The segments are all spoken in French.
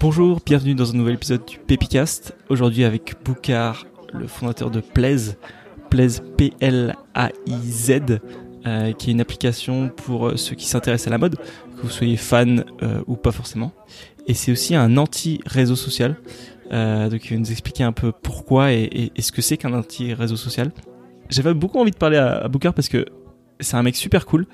Bonjour, bienvenue dans un nouvel épisode du Pépicast. Aujourd'hui avec Boukar, le fondateur de Plaise, Plaise P-L-A-I-Z, euh, qui est une application pour euh, ceux qui s'intéressent à la mode, que vous soyez fan euh, ou pas forcément. Et c'est aussi un anti-réseau social. donc il va nous expliquer un peu pourquoi et, ce que c'est qu'un anti-réseau social. J'avais beaucoup envie de parler à, à parce que c'est un mec super cool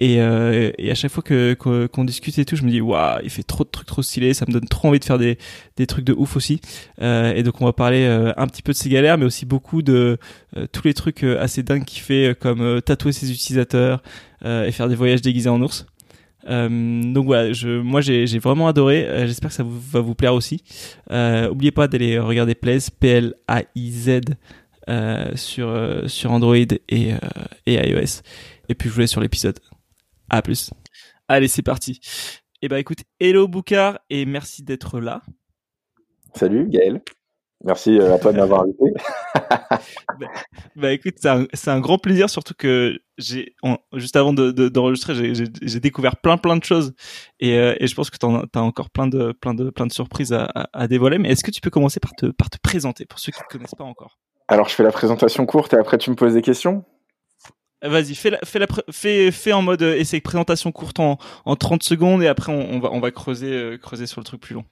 et, euh, et à chaque fois que qu'on discute et tout, je me dis waouh, il fait trop de trucs trop stylés, ça me donne trop envie de faire des des trucs de ouf aussi. Euh, et donc on va parler euh, un petit peu de ses galères, mais aussi beaucoup de euh, tous les trucs euh, assez dingues qu'il fait, comme tatouer ses utilisateurs et faire des voyages déguisés en ours. donc voilà, je, moi j'ai vraiment adoré. J'espère que ça vous, va vous plaire aussi. oubliez pas d'aller regarder Plaise, P-L-A-I-Z sur sur Android et, et iOS. Et puis je vous laisse sur l'épisode. À plus. Allez, c'est parti. Eh ben écoute, hello Boukar et merci d'être là. Salut Gaël. Merci euh, à toi de m'avoir invité. bah, bah, écoute, c'est un, grand plaisir, surtout que j'ai juste avant d'enregistrer, de, j'ai découvert plein plein de choses et, euh, et je pense que tu as encore plein de plein de plein de surprises à, à, dévoiler. Mais est-ce que tu peux commencer par te par te présenter pour ceux qui ne te connaissent pas encore? Alors je fais la présentation courte et après tu me poses des questions? Vas-y, fais, la, fais, la, fais, fais en mode euh, essai présentation courte en, en 30 secondes et après on, on va, on va creuser, euh, creuser sur le truc plus long.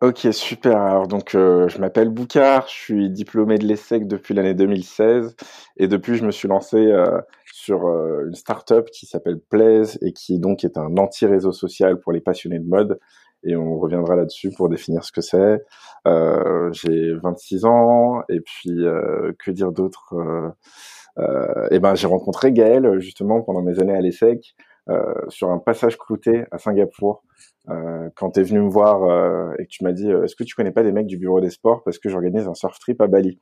Ok, super. Alors donc euh, je m'appelle Boucard, je suis diplômé de l'ESSEC depuis l'année 2016 et depuis je me suis lancé sur une startup qui s'appelle Plaise et qui donc est un anti-réseau social pour les passionnés de mode et on reviendra là-dessus pour définir ce que c'est. J'ai 26 ans et puis que dire d'autre euh, et ben j'ai rencontré Gaël justement pendant mes années à l'ESSEC euh, sur un passage clouté à Singapour. Euh, quand tu es venu me voir euh, et que tu m'as dit est-ce que tu connais pas des mecs du bureau des sports parce que j'organise un surf trip à Bali?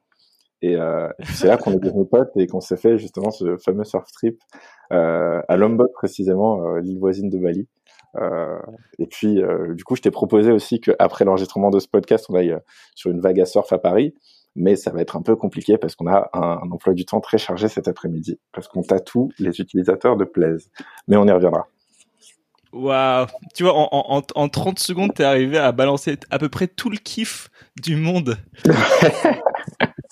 Et, euh, c'est là qu'on est devenus potes et qu'on s'est fait justement ce fameux surf trip euh, à Lombok précisément l'île voisine de Bali et puis du coup je t'ai proposé aussi qu'après l'enregistrement de ce podcast on aille sur une vague à surf à Paris mais ça va être un peu compliqué parce qu'on a un, emploi du temps très chargé cet après-midi, parce qu'on tatoue les utilisateurs de Plaise. Mais on y reviendra. Waouh Tu vois, en, en, en 30 secondes, t'es arrivé à balancer à peu près tout le kiff du monde.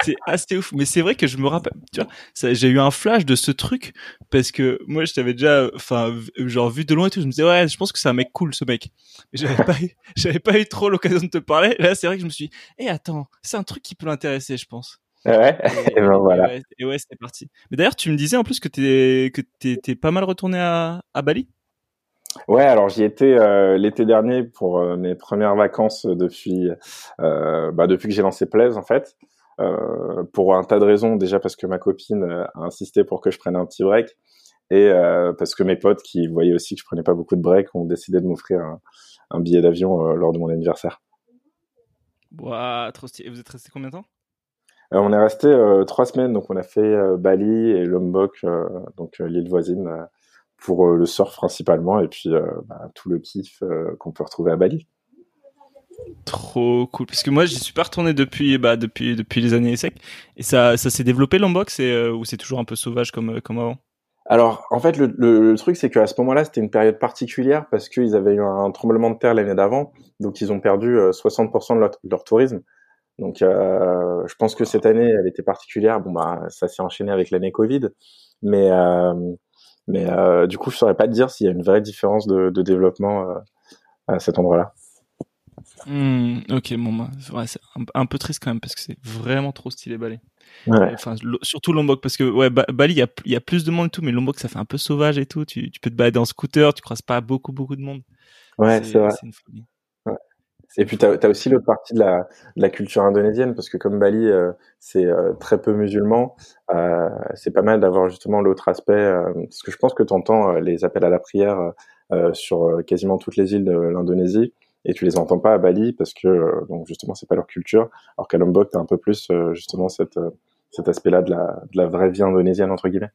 c'est assez ouf. Mais c'est vrai que je me rappelle, tu vois, j'ai eu un flash de ce truc parce que moi, je t'avais déjà, enfin, genre vu de loin et tout, je me disais ouais, je pense que c'est un mec cool, ce mec. Mais j'avais pas eu, j'avais pas eu trop l'occasion de te parler. Là, c'est vrai que je me suis, dit, eh attends, c'est un truc qui peut l'intéresser, je pense. Ouais. Et, ben voilà. Et ouais, c'est parti. Mais d'ailleurs, tu me disais en plus que t'es que t'es pas mal retourné à, à Bali? Ouais, alors j'y étais euh, l'été dernier pour euh, mes premières vacances depuis euh, bah, depuis que j'ai lancé Plaise en fait. Euh, pour un tas de raisons. Déjà parce que ma copine euh, a insisté pour que je prenne un petit break et euh, parce que mes potes qui voyaient aussi que je prenais pas beaucoup de break ont décidé de m'offrir un, billet d'avion lors de mon anniversaire. Trop stylé. Et vous êtes resté combien de temps? On est resté trois semaines, donc on a fait Bali et Lombok, donc l'île voisine, pour le surf principalement, et puis bah, tout le kiff qu'on peut retrouver à Bali. Trop cool. Parce que moi, j'y suis pas retourné depuis, bah, depuis, depuis les années sec. Et ça, ça s'est développé l'unbox euh, ou c'est toujours un peu sauvage comme, euh, comme avant? Alors, en fait, le, truc, c'est qu'à ce moment-là, c'était une période particulière parce qu'ils avaient eu un, tremblement de terre l'année d'avant. Donc, ils ont perdu 60% euh, de leur, tourisme. Donc, je pense que cette année, elle était particulière. Bon, bah, ça s'est enchaîné avec l'année Covid. Mais, mais du coup, je saurais pas te dire s'il y a une vraie différence de, de développement à cet endroit-là. Hmm, ok, bon, bah, c'est un, peu triste quand même parce que c'est vraiment trop stylé Bali. Ouais. Enfin, surtout Lombok parce que ouais, Bali, il y a, y a, plus de monde et tout, mais Lombok, ça fait un peu sauvage et tout. Tu, tu peux te balader en scooter, tu croises pas beaucoup, beaucoup de monde. Ouais, c'est vrai. Une folie. Ouais. Et puis, tu as, aussi l'autre partie de la, de la, culture indonésienne, parce que comme Bali, euh, c'est euh, très peu musulman, euh, c'est pas mal d'avoir justement l'autre aspect, parce que je pense que tu entends les appels à la prière sur quasiment toutes les îles de l'Indonésie et tu les entends pas à Bali parce que euh, donc justement c'est pas leur culture. Alors qu'à Lombok t'as un peu plus euh, justement cette euh, cet aspect-là de la de la vraie vie indonésienne entre guillemets.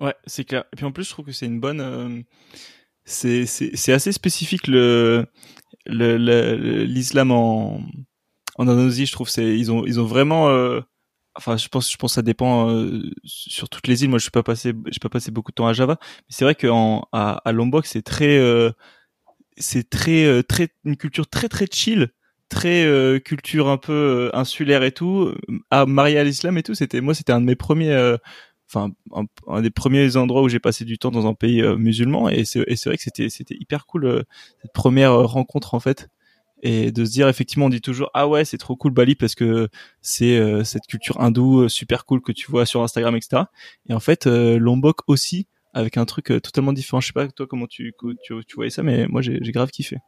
Ouais c'est clair. Et puis en plus je trouve que c'est une bonne c'est c'est assez spécifique le l'islam en en Indonésie je trouve. C'est ils ont ils ont vraiment enfin je pense je pense que ça dépend sur toutes les îles. Moi je suis pas passé j'ai pas passé beaucoup de temps à Java. Mais c'est vrai qu'en à, à Lombok c'est très c'est très très une culture très très chill très culture un peu insulaire et tout. À marier à l'islam et tout c'était moi c'était un de mes premiers enfin un, des premiers endroits où j'ai passé du temps dans un pays musulman. Et c'est vrai que c'était c'était hyper cool cette première rencontre en fait. Et de se dire effectivement on dit toujours ah ouais c'est trop cool Bali parce que c'est euh, cette culture hindoue euh, super cool que tu vois sur Instagram etc et en fait euh, Lombok aussi avec un truc totalement différent je sais pas toi comment tu tu, tu voyais ça mais moi j'ai grave kiffé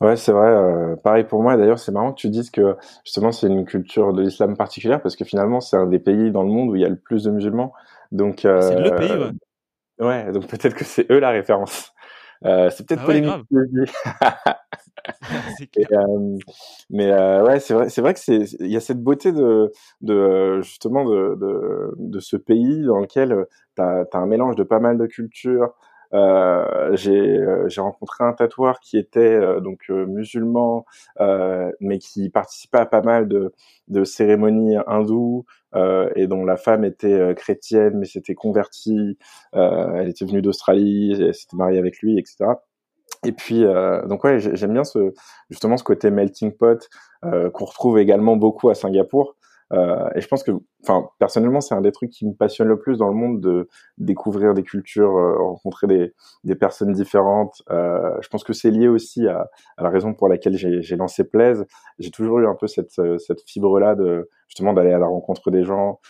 Ouais, c'est vrai. pareil pour moi. D'ailleurs, c'est marrant que tu dises que justement c'est une culture de l'islam particulière parce que finalement c'est un des pays dans le monde où il y a le plus de musulmans. Donc c'est le pays. Ouais. ouais donc peut-être que c'est eux la référence. C'est peut-être ah polémique. euh, mais euh, ouais, c'est vrai, c'est vrai que c'est, il y a cette beauté de, de justement de, de, de ce pays dans lequel tu as, un mélange de pas mal de cultures. Euh, j'ai, euh, j'ai rencontré un tatoueur qui était euh, donc musulman, mais qui participait à pas mal de, de cérémonies hindoues et dont la femme était chrétienne, mais s'était convertie. elle était venue d'Australie, elle s'était mariée avec lui, etc. Et puis, euh, donc ouais, j'aime bien ce, justement ce côté melting pot euh, qu'on retrouve également beaucoup à Singapour. Euh, et je pense que, enfin, personnellement, c'est un des trucs qui me passionne le plus dans le monde de découvrir des cultures, euh, rencontrer des, des, personnes différentes. Euh, je pense que c'est lié aussi à, à, la raison pour laquelle j'ai lancé Plaise. J'ai toujours eu un peu cette, cette fibre-là de justement d'aller à la rencontre des gens.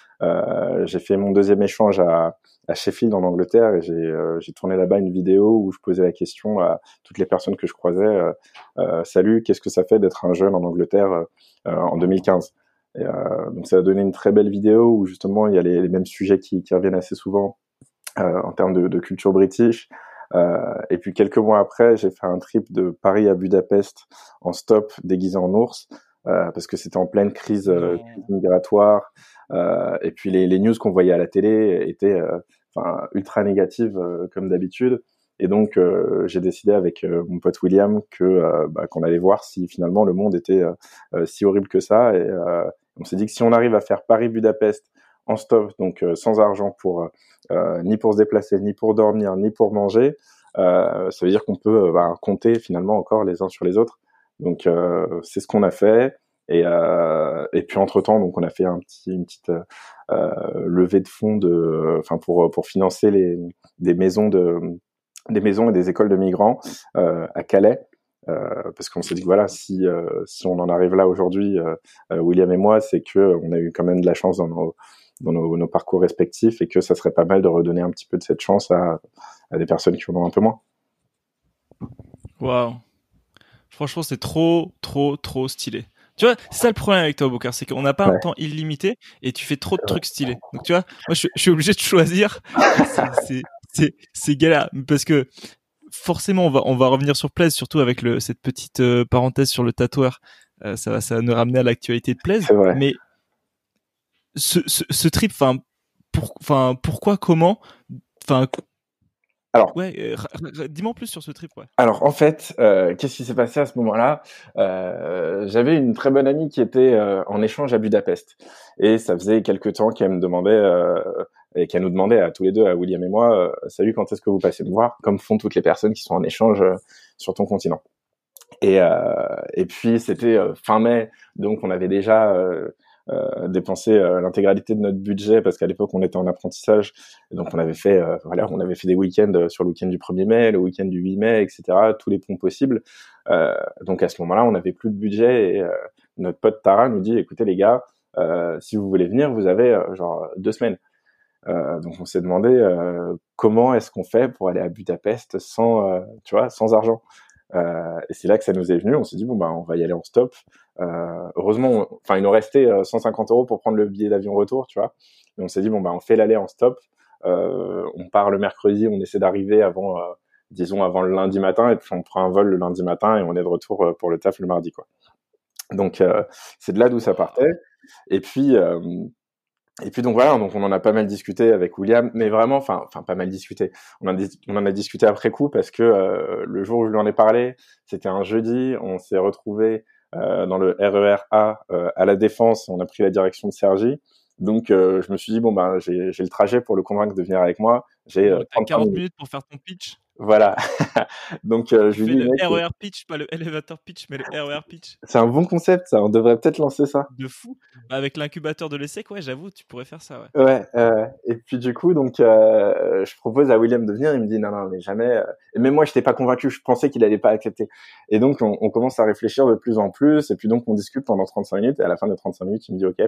j'ai fait mon deuxième échange à, à Sheffield en Angleterre et j'ai euh, tourné là-bas une vidéo où je posais la question à toutes les personnes que je croisais euh, euh salut qu'est-ce que ça fait d'être un jeune en Angleterre euh, en 2015 et, donc ça a donné une très belle vidéo où justement il y a les, les mêmes sujets qui, qui, reviennent assez souvent en termes de, de, culture british et puis quelques mois après j'ai fait un trip de Paris à Budapest en stop déguisé en ours parce que c'était en pleine crise, crise migratoire et puis les, les news qu'on voyait à la télé étaient enfin ultra négative euh, comme d'habitude. Et donc euh, j'ai décidé avec euh, mon pote William que bah, qu'on allait voir si finalement le monde était si horrible que ça. Et on s'est dit que si on arrive à faire Paris-Budapest en stop, donc sans argent pour ni pour se déplacer, ni pour dormir, ni pour manger, ça veut dire qu'on peut bah, compter finalement encore les uns sur les autres. Donc c'est ce qu'on a fait. Et, euh, et puis entre temps, donc on a fait un petit, une petite euh, levée de fonds de, enfin pour pour financer les des maisons de des maisons et des écoles de migrants euh, à Calais. Euh, parce qu'on s'est dit que voilà, si euh, si on en arrive là aujourd'hui, euh, William et moi, c'est que on a eu quand même de la chance dans nos dans nos, nos, parcours respectifs et que ça serait pas mal de redonner un petit peu de cette chance à, à des personnes qui en ont un peu moins. Waouh, franchement, c'est trop, trop, trop stylé. Tu vois, c'est ça le problème avec toi, Bokar, c'est qu'on n'a pas un temps illimité et tu fais trop de trucs stylés. Donc tu vois, moi je, suis obligé de choisir. C'est galère parce que forcément on va on va revenir sur Plaise, surtout avec le, cette petite euh, parenthèse sur le tatoueur. Euh, ça va ça va nous ramener à l'actualité de Plaise. Mais ce, ce, ce trip, enfin, pour, enfin pourquoi, comment, enfin alors, ouais, euh, dis-moi plus sur ce trip. Ouais. Alors, en fait, euh, qu'est-ce qui s'est passé à ce moment-là? Euh, J'avais une très bonne amie qui était euh, en échange à Budapest, et ça faisait quelques temps qu'elle me demandait euh, et qu'elle nous demandait à tous les deux, à William et moi, salut, quand est-ce que vous passez me voir? Comme font toutes les personnes qui sont en échange sur ton continent. Et, et puis c'était fin mai, donc on avait déjà euh, dépenser euh, l'intégralité de notre budget parce qu'à l'époque on était en apprentissage. Donc on avait fait euh, voilà on avait fait des week-ends sur le week-end du 1er mai le week-end du 8 mai etc tous les ponts possibles. Donc à ce moment-là on n'avait plus de budget et notre pote Tara nous dit écoutez les gars si vous voulez venir vous avez genre deux semaines. Donc on s'est demandé comment est-ce qu'on fait pour aller à Budapest sans tu vois sans argent? Euh, et c'est là que ça nous est venu. On s'est dit bon bah on va y aller en stop. Euh, heureusement, enfin il nous restait 150 euh, euros pour prendre le billet d'avion retour, tu vois. Et on s'est dit bon bah on fait l'aller en stop. Euh, on part le mercredi, on essaie d'arriver avant, euh, disons avant le lundi matin, et puis on prend un vol le lundi matin et on est de retour pour le taf le mardi quoi. Donc c'est de là d'où ça partait. Et puis et puis donc voilà, donc on en a pas mal discuté avec William, mais vraiment, enfin, enfin pas mal discuté. On en, a, on en a discuté après coup parce que euh, le jour où je lui en ai parlé, c'était un jeudi. On s'est retrouvé euh, dans le RER A euh, à la Défense. On a pris la direction de Sergi. Donc je me suis dit bon ben j'ai le trajet pour le convaincre de venir avec moi. J'ai 40 minutes. pour faire ton pitch. Voilà. Donc euh, je lui dis le RER pitch, pas le elevator pitch, mais le RER pitch. c'est un bon concept ça, on devrait peut-être lancer ça. De fou. Bah, Avec l'incubateur de l'ESSEC, ouais, j'avoue, tu pourrais faire ça, ouais. Ouais, euh, et puis du coup, donc, euh, je propose à William de venir. Il me dit non, non, mais jamais. euh. Et même moi, je n'étais pas convaincu. Je pensais qu'il allait pas accepter. Et donc, on, on commence à réfléchir de plus en plus. Et puis donc, on discute pendant 35 minutes. Et à la fin des 35 minutes, il me dit ok,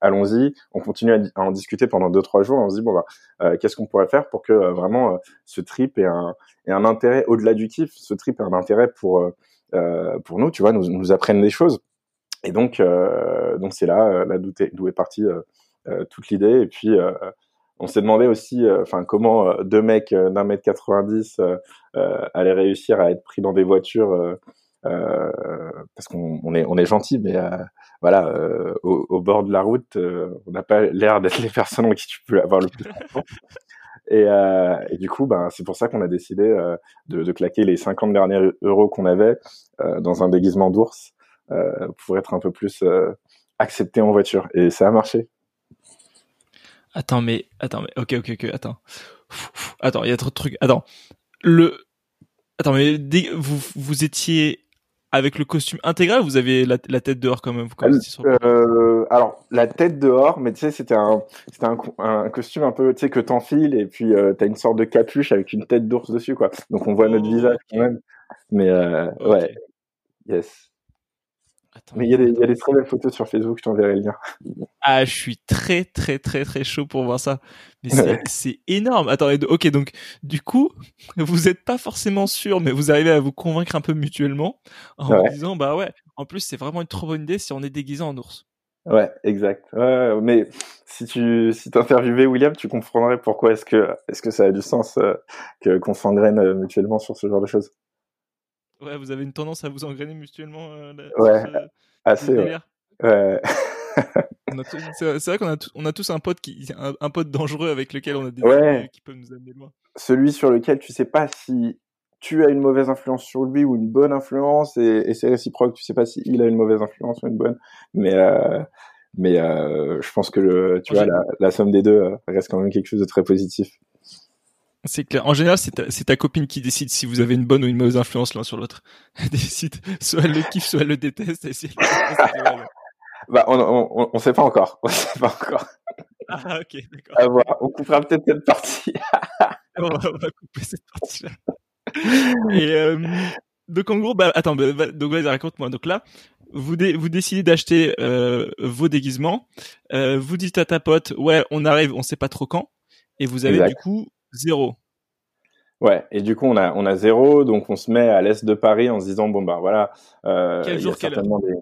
allons-y. On continue à, en discuter pendant deux trois jours. Et on se dit bon bah, euh, qu'est-ce qu'on pourrait faire pour que euh, vraiment ce trip ait un, ait un intérêt au-delà du kiff. Ce trip ait un intérêt pour euh, euh, pour nous, tu vois, nous, nous apprennent des choses. Et donc, euh, donc c'est là, d'où est, partie toute l'idée. Et puis, on s'est demandé aussi, enfin, comment deux mecs d'un mètre 90 euh, euh, allaient réussir à être pris dans des voitures, parce qu'on on est, on est gentil, mais voilà, au, bord de la route, on n'a pas l'air d'être les personnes en qui tu peux avoir le plus confiance. Et, euh, et du coup, ben, c'est pour ça qu'on a décidé euh, de, claquer les 50 derniers euros qu'on avait euh, dans un déguisement d'ours pour être un peu plus accepté en voiture. Et ça a marché. Attends, mais, attends, mais, ok, ok, ok, attends. Attends, il y a trop de trucs. Attends. Le, attends, mais vous, vous étiez avec le costume intégral, ou vous avez la, la tête dehors quand même, quand le- Euh, alors, la tête dehors, mais tu sais, c'était un, c'était un, co- un costume un peu, tu sais, que t'enfiles et puis euh, t'as une sorte de capuche avec une tête d'ours dessus, quoi. Donc on voit notre Oh, visage quand même. Mais euh, ouais, yes. Attends, Mais il y a des, il y a attends. des très belles photos sur Facebook, je t'enverrai le lien. Ah, je suis très, très, très, très chaud pour voir ça. Mais c'est, Ouais. c'est énorme. Attends, ok, donc, du coup, vous êtes pas forcément sûr, mais vous arrivez à vous convaincre un peu mutuellement en Ouais. vous disant, bah ouais, en plus, c'est vraiment une trop bonne idée si on est déguisé en ours. Ouais, exact. Ouais, mais si tu si t'interviewais William, tu comprendrais pourquoi est-ce que est-ce que ça a du sens euh, que qu'on s'engraine euh, mutuellement sur ce genre de choses. Ouais, vous avez une tendance à vous engrainer mutuellement euh, là- Ouais, ce- Assez. Ouais. Ouais. C'est vrai qu'on a, tous- on a tous un pote qui, un, un pote dangereux avec lequel on a des Ouais. idées qui peuvent nous amener loin. Celui sur lequel tu sais pas si tu as une mauvaise influence sur lui ou une bonne influence et, et c'est réciproque. Tu sais pas si il a une mauvaise influence ou une bonne. Mais euh, mais euh, je pense que le tu vois la, la somme des deux euh, reste quand même quelque chose de très positif. C'est clair. En général, c'est ta, ta copine qui décide si vous avez une bonne ou une mauvaise influence l'un sur l'autre. Elle décide. Soit elle le kiffe, soit elle le déteste. Et si elle le déteste, elle dit, ouais, ouais. Bah on on, on, sait pas encore. On sait pas encore. Ah, ok, d'accord. À voir. On coupera peut-être cette partie. On va, on va couper cette partie-là. Et euh, donc en gros, bah attends, bah, donc vas-y, raconte-moi. Donc là, vous dé- vous décidez d'acheter euh, vos déguisements. Euh, vous dites à ta pote, ouais, on arrive, on sait pas trop quand, et vous avez Exact. du coup zéro. Ouais, et du coup on a on a zéro, donc on se met à l'est de Paris en se disant bon bah voilà, euh, Quel jour, quelle heure certainement des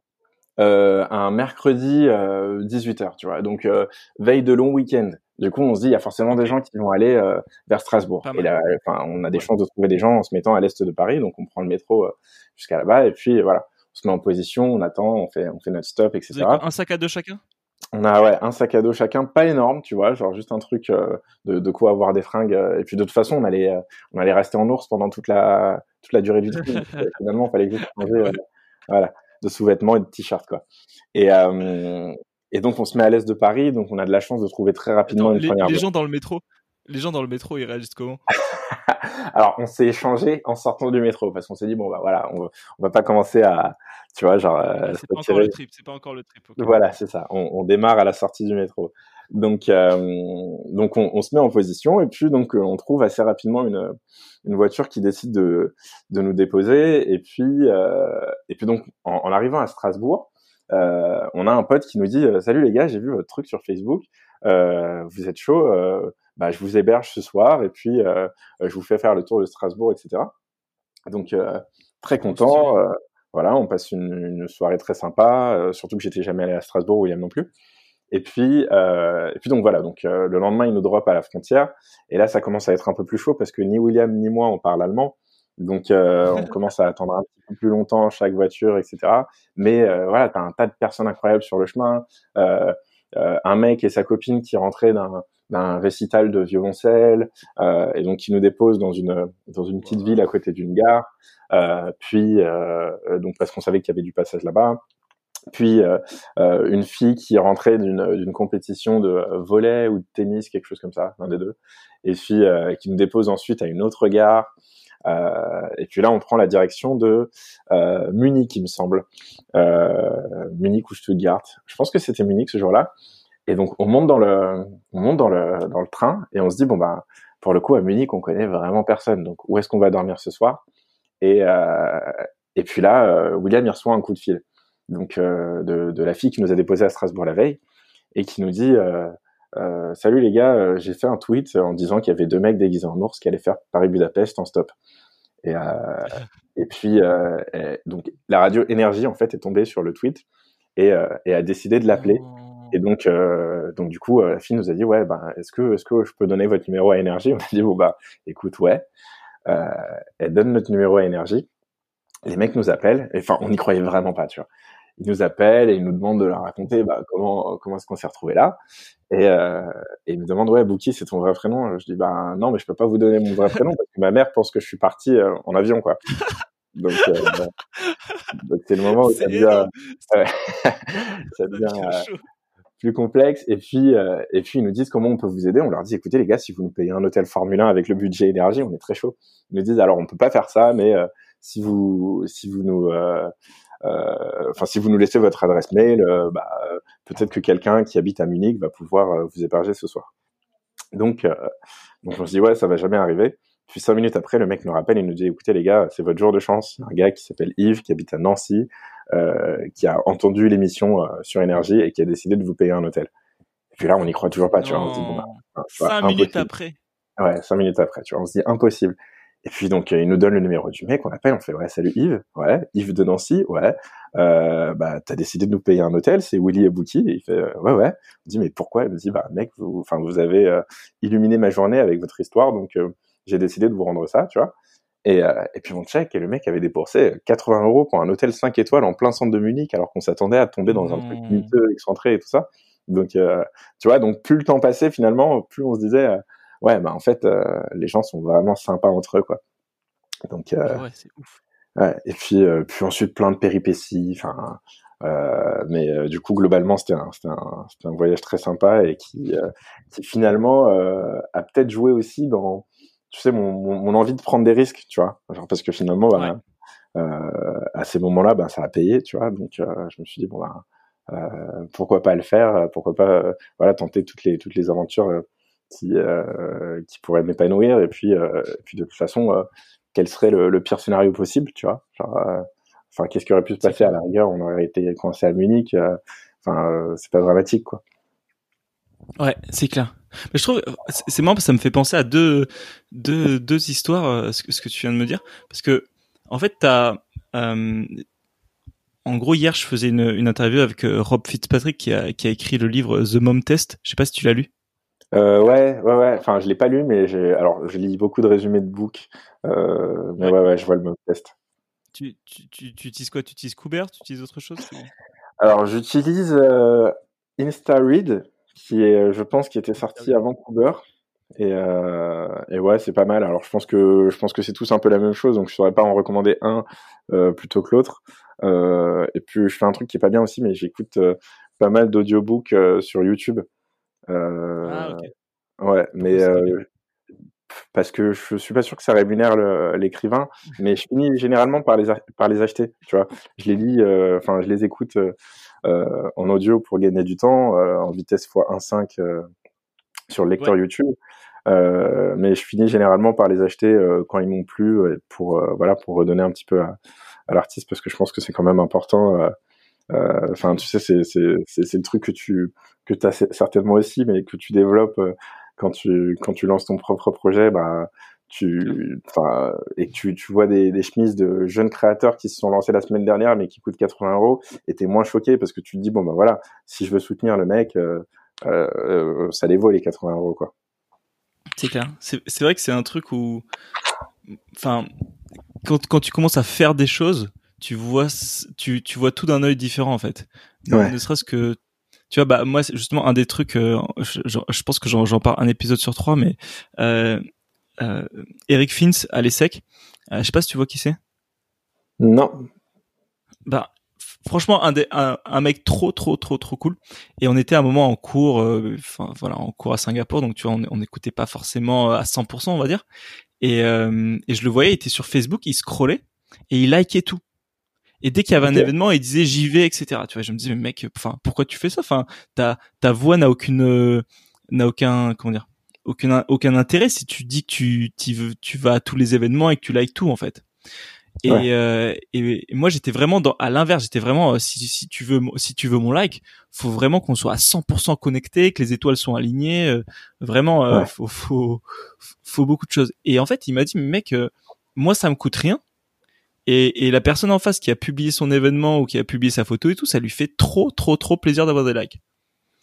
euh, un mercredi euh, 18h, tu vois. Donc euh, veille de long week-end. Du coup, on se dit il y a forcément des gens qui vont aller euh, vers Strasbourg. Pas Et mal. là, enfin, on a des Ouais. chances de trouver des gens en se mettant à l'est de Paris, donc on prend le métro euh, jusqu'à là-bas et puis voilà, on se met en position, on attend, on fait on fait notre stop, Vous etc. avez un sac à dos chacun? On a ouais un sac à dos chacun, pas énorme, tu vois, genre juste un truc euh, de, de quoi avoir des fringues. euh, et puis de toute façon, on allait euh, on allait rester en ours pendant toute la toute la durée du trip. finalement, il fallait juste changer, voilà, de sous-vêtements et de t-shirts quoi. Et euh, et donc on se met à l'est de Paris, donc on a de la chance de trouver très rapidement Attends, une les, première. les gens dans le métro, les gens dans le métro, ils réagissent comment? Alors on s'est échangé en sortant du métro parce qu'on s'est dit bon bah voilà, on, va- on va pas commencer à tu vois genre euh, Ah, C'est pas encore le trip, c'est pas encore le trip. Voilà, c'est ça. On, on démarre à la sortie du métro. Donc, euh, donc on, on se met en position et puis donc euh, on trouve assez rapidement une, une voiture qui décide de, de nous déposer et puis euh, et puis donc en, en arrivant à Strasbourg, euh, on a un pote qui nous dit salut les gars, j'ai vu votre truc sur Facebook, vous êtes chaud, bah je vous héberge ce soir et puis euh, je vous fais faire le tour de Strasbourg, etc. Donc euh, très content. euh, voilà, on passe une, une soirée très sympa, euh, surtout que j'étais jamais allé à Strasbourg, William non plus. Et puis, euh, et puis donc voilà, donc euh, le lendemain, il nous drop à la frontière, et là, ça commence à être un peu plus chaud parce que ni William ni moi on parle allemand, donc euh, on commence à attendre un petit peu plus longtemps chaque voiture, etc. Mais euh, voilà, t'as un tas de personnes incroyables sur le chemin, euh, euh, un mec et sa copine qui rentraient d'un d'un récital de violoncelle, euh, et donc qui nous dépose dans une dans une petite ville à côté d'une gare. Euh, puis euh, euh, donc parce qu'on savait qu'il y avait du passage là-bas. Puis euh, une fille qui rentrait d'une d'une compétition de volley ou de tennis, quelque chose comme ça, l'un des deux, et puis euh, qui nous dépose ensuite à une autre gare. Euh, et puis là, on prend la direction de euh, Munich, il me semble, euh, Munich ou Stuttgart. Je pense que c'était Munich ce jour-là. Et donc on monte dans le, on monte dans le dans le train et on se dit bon bah pour le coup à Munich on connaît vraiment personne. Donc où est-ce qu'on va dormir ce soir? Et euh, et puis là, euh, William il reçoit un coup de fil donc de, de la fille qui nous a déposé à Strasbourg la veille et qui nous dit euh, salut les gars, euh, j'ai fait un tweet en disant qu'il y avait deux mecs déguisés en ours qui allaient faire Paris-Budapest en stop. Et, euh, et puis, donc, la radio Énergie, en fait, est tombée sur le tweet et, et a décidé de l'appeler. Et donc, donc du coup, la fille nous a dit, ouais, ben, est-ce que, est-ce que je peux donner votre numéro à Énergie? On a dit, bon bah, écoute, ouais. elle donne notre numéro à Énergie. Les mecs nous appellent. Enfin, on n'y croyait vraiment pas, tu vois il nous appelle et il nous demande de leur raconter bah, comment comment est-ce qu'on s'est retrouvé là. Et, euh, et il me demande ouais Bouki c'est ton vrai prénom? Je dis bah non mais je peux pas vous donner mon vrai prénom parce que ma mère pense que je suis parti euh, en avion quoi. Donc euh, c'est le moment où ça devient, ça devient euh, plus complexe. Et puis et puis ils nous disent comment on peut vous aider. On leur dit écoutez les gars si vous nous payez un hôtel Formule 1 avec le budget énergie on est très chaud. Ils nous disent alors on peut pas faire ça mais si vous si vous nous euh, enfin, si vous nous laissez votre adresse mail, euh, bah, peut-être que quelqu'un qui habite à Munich va pouvoir euh, vous héberger ce soir. Donc, donc on se dit ouais, ça va jamais arriver. Puis cinq minutes après, le mec nous rappelle et nous dit écoutez les gars, c'est votre jour de chance. Un gars qui s'appelle Yves, qui habite à Nancy, euh, qui a entendu l'émission sur énergie et qui a décidé de vous payer un hôtel. Et puis là, on n'y croit toujours pas. Tu vois, on se dit bon, bah, cinq minutes après. Ouais, cinq minutes après. Tu vois, on se dit impossible. Et puis donc il nous donne le numéro du mec, on appelle, on fait ouais salut Yves, ouais Yves de Nancy, ouais, euh, bah t'as décidé de nous payer un hôtel, c'est Willy et il fait euh, ouais ouais, on dit mais pourquoi? Il me dit bah mec, vous, enfin vous avez euh, illuminé ma journée avec votre histoire, donc euh, j'ai décidé de vous rendre ça, tu vois. Et, et puis on check et le mec avait dépensé 80 euros pour un hôtel 5 étoiles en plein centre de Munich, alors qu'on s'attendait à tomber dans un truc mmh. miteux, excentré et tout ça. Donc tu vois, donc plus le temps passait finalement, plus on se disait ouais, bah en fait, euh, les gens sont vraiment sympas entre eux, quoi. Donc, euh, ouais, c'est ouf. Ouais, et puis, euh, puis ensuite plein de péripéties. Enfin, mais du coup, globalement, c'était un, c'était un, c'était un voyage très sympa et qui, qui finalement a peut-être joué aussi dans, tu sais, mon, mon, envie de prendre des risques, tu vois. Genre parce que finalement, bah, à ces moments-là, ben ça a payé, tu vois. Donc, je me suis dit bon, bah, pourquoi pas le faire Pourquoi pas, voilà, tenter toutes les toutes les aventures qui, euh, qui pourrait m'épanouir. Et puis, euh, puis de toute façon euh, quel serait le, le, pire scénario possible tu vois. Genre enfin qu'est-ce qui aurait pu se passer à la rigueur? On aurait été coincé à Munich enfin c'est pas dramatique quoi. Ouais c'est clair mais je trouve c'est marrant parce que ça me fait penser à deux deux deux histoires ce que, ce que tu viens de me dire parce que en fait t'as euh, en gros, hier, je faisais une, une interview avec Rob Fitzpatrick qui a, qui a écrit le livre The Mom Test. Je sais pas si tu l'as lu. Euh, ouais, ouais, ouais. Enfin, je l'ai pas lu, mais j'ai. Alors, je lis beaucoup de résumés de books. Euh, mais ouais. ouais, je vois le mot test. Tu, tu, tu, utilises quoi? Tu utilises Kuber Tu utilises autre chose? Alors, j'utilise euh, InstaRead, qui est, je pense, qui était sorti avant Kuber. Et, euh, et ouais, c'est pas mal. Alors, je pense que je pense que c'est tous un peu la même chose, donc je saurais pas en recommander un euh, plutôt que l'autre. Euh, et puis, je fais un truc qui est pas bien aussi, mais j'écoute euh, pas mal d'audiobooks sur YouTube. Euh, ah, Ouais, mais euh, parce que je suis pas sûr que ça rémunère l'écrivain, mais je finis généralement par les par les acheter. Tu vois, je les lis, euh, enfin je les écoute euh, en audio pour gagner du temps, en vitesse x1.5 sur le lecteur YouTube. mais je finis généralement par les acheter quand ils m'ont plu pour voilà pour redonner un petit peu à, à l'artiste parce que je pense que c'est quand même important euh, enfin, tu sais, c'est le truc que tu que as certainement aussi, mais que tu développes euh, quand tu quand tu lances ton propre projet, bah tu enfin et tu tu vois des des chemises de jeunes créateurs qui se sont lancés la semaine dernière mais qui coûtent 80 euros et t'es moins choqué parce que tu te dis bon bah voilà si je veux soutenir le mec euh, euh, ça les vaut les 80 euros quoi. C'est clair. C'est c'est vrai que c'est un truc où enfin quand quand tu commences à faire des choses tu vois, tu, tu vois tout d'un œil différent en fait. Ne serait-ce que, tu vois, bah moi c'est justement un des trucs, euh, je, je, pense que j'en parle un épisode sur trois, mais euh, euh, Eric Fins à l'ESSEC, euh, je sais pas si tu vois qui c'est. Non. Bah franchement un, des, un, un, mec trop trop trop trop cool et on était à un moment en cours euh, enfin voilà en cours à Singapour donc tu vois on n'écoutait pas forcément à 100% on va dire et, et je le voyais, il était sur Facebook, il scrollait et il likait tout. Et dès qu'il y avait un événement, il disait j'y vais, etc. Tu vois, je me dis mais mec, enfin pourquoi tu fais ça? Enfin, ta ta voix n'a aucune n'a aucun comment dire aucun aucun intérêt si tu dis que tu tu tu vas à tous les événements et que tu likes tout en fait. Et, euh, et, moi j'étais vraiment dans à l'inverse, j'étais vraiment euh, si, si tu veux si tu veux mon like, faut vraiment qu'on soit à 100% connecté, que les étoiles sont alignées, euh, vraiment euh, faut, faut faut beaucoup de choses. Et en fait, il m'a dit mec moi ça me coûte rien. Et, et la personne en face qui a publié son événement ou qui a publié sa photo et tout, ça lui fait trop trop trop plaisir d'avoir des likes.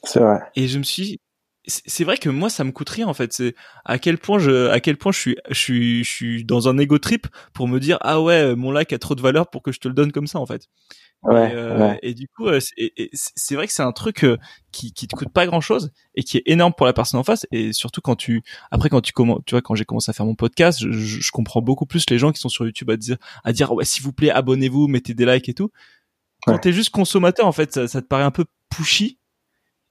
C'est vrai. Et je me suis c'est vrai que moi ça me coûte rien en fait c'est à quel point je à quel point je suis je suis je suis dans un ego trip pour me dire ah ouais mon like a trop de valeur pour que je te le donne comme ça en fait ouais, et, euh, et du coup euh, c'est vrai que c'est un truc euh, qui qui te coûte pas grand chose et qui est énorme pour la personne en face. Et surtout quand tu après quand tu commences tu vois quand j'ai commencé à faire mon podcast je, je, comprends beaucoup plus les gens qui sont sur YouTube à dire à dire ouais s'il vous plaît abonnez-vous mettez des likes et tout. Quand t'es juste consommateur en fait ça, ça te paraît un peu pushy.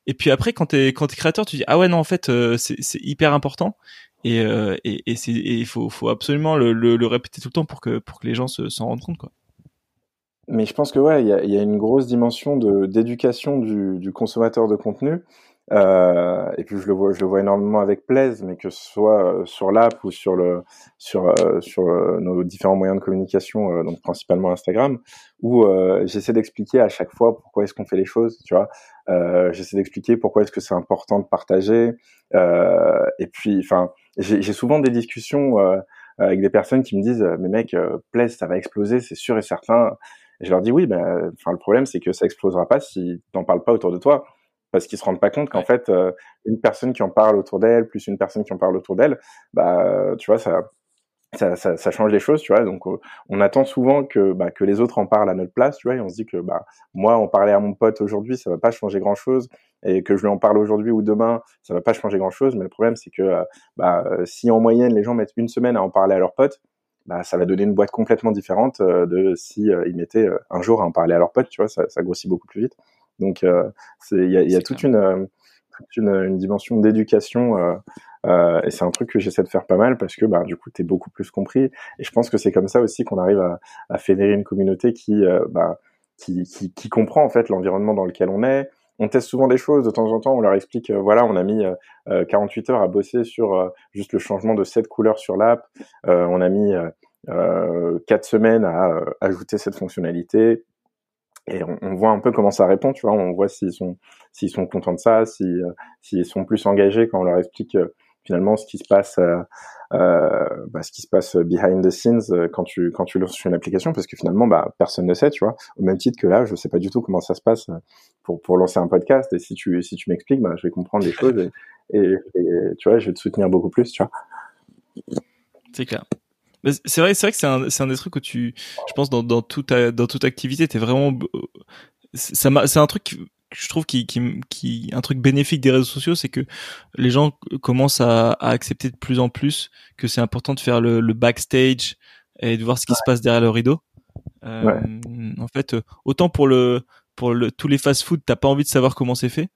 Et puis après, quand t'es quand t'es créateur, tu dis ah ouais non en fait euh, c'est hyper important. Et euh, et, et c'est il faut faut absolument le, le, le, répéter tout le temps pour que pour que les gens s'en rendent compte quoi. Mais je pense que ouais, il y a, y a, une grosse dimension de d'éducation du, du consommateur de contenu euh, et puis je le vois, je le vois énormément avec plaise, mais que ce soit euh, sur l'app ou sur le sur euh, sur euh, nos différents moyens de communication, donc principalement Instagram, où j'essaie d'expliquer à chaque fois pourquoi est-ce qu'on fait les choses, tu vois. j'essaie d'expliquer pourquoi est-ce que c'est important de partager. et puis, enfin, j'ai souvent des discussions avec des personnes qui me disent, mais mec, plaise, ça va exploser, c'est sûr et certain. Et je leur dis oui, ben, enfin, le problème c'est que ça explosera pas si t'en parles pas autour de toi parce qu'ils se rendent pas compte qu'en fait euh, une personne qui en parle autour d'elle plus une personne qui en parle autour d'elle bah tu vois ça ça, ça, ça, change les choses, tu vois. Donc, euh, on attend souvent que, bah, que les autres en parlent à notre place, tu vois. Et on se dit que, bah, moi, en parler à mon pote aujourd'hui, ça va pas changer grand chose. Et que je lui en parle aujourd'hui ou demain, ça va pas changer grand chose. Mais le problème, c'est que, euh, bah, si en moyenne, les gens mettent une semaine à en parler à leur pote, bah, ça va donner une boîte complètement différente de si ils mettaient un jour à en parler à leur pote, tu vois. Ça, ça grossit beaucoup plus vite. Donc, euh, il y a, y a toute, une, euh, une, une, dimension d'éducation. Euh, euh, et c'est un truc que j'essaie de faire pas mal parce que bah, du coup, tu es beaucoup plus compris. Et je pense que c'est comme ça aussi qu'on arrive à, à, fédérer une communauté qui, bah, qui, qui, qui, comprend en fait l'environnement dans lequel on est. On teste souvent des choses de temps en temps. On leur explique, voilà, on a mis 48 heures à bosser sur juste le changement de cette couleur sur l'app. on a mis euh, 4 semaines à ajouter cette fonctionnalité et on, voit un peu comment ça répond, tu vois, on voit s'ils sont s'ils sont contents de ça, si euh, s'ils sont plus engagés quand on leur explique euh, finalement ce qui se passe euh, euh, bah, ce qui se passe behind the scenes quand tu quand tu lances une application parce que finalement bah personne ne sait, tu vois, au même titre que là, je sais pas du tout comment ça se passe pour pour lancer un podcast. Et si tu si tu m'expliques, bah je vais comprendre les choses et, tu vois, je vais te soutenir beaucoup plus, tu vois. C'est clair. C'est vrai, c'est vrai que c'est un, c'est un des trucs où tu, je pense dans dans toute dans toute activité, t'es vraiment, ça c'est un truc je trouve qui, qui, qui, un truc bénéfique des réseaux sociaux, c'est que les gens commencent à, à, accepter de plus en plus que c'est important de faire le, le, backstage et de voir ce qui se passe derrière le rideau. Euh, ouais. En fait, autant pour le, pour le, tous les fast-food, t'as pas envie de savoir comment c'est fait.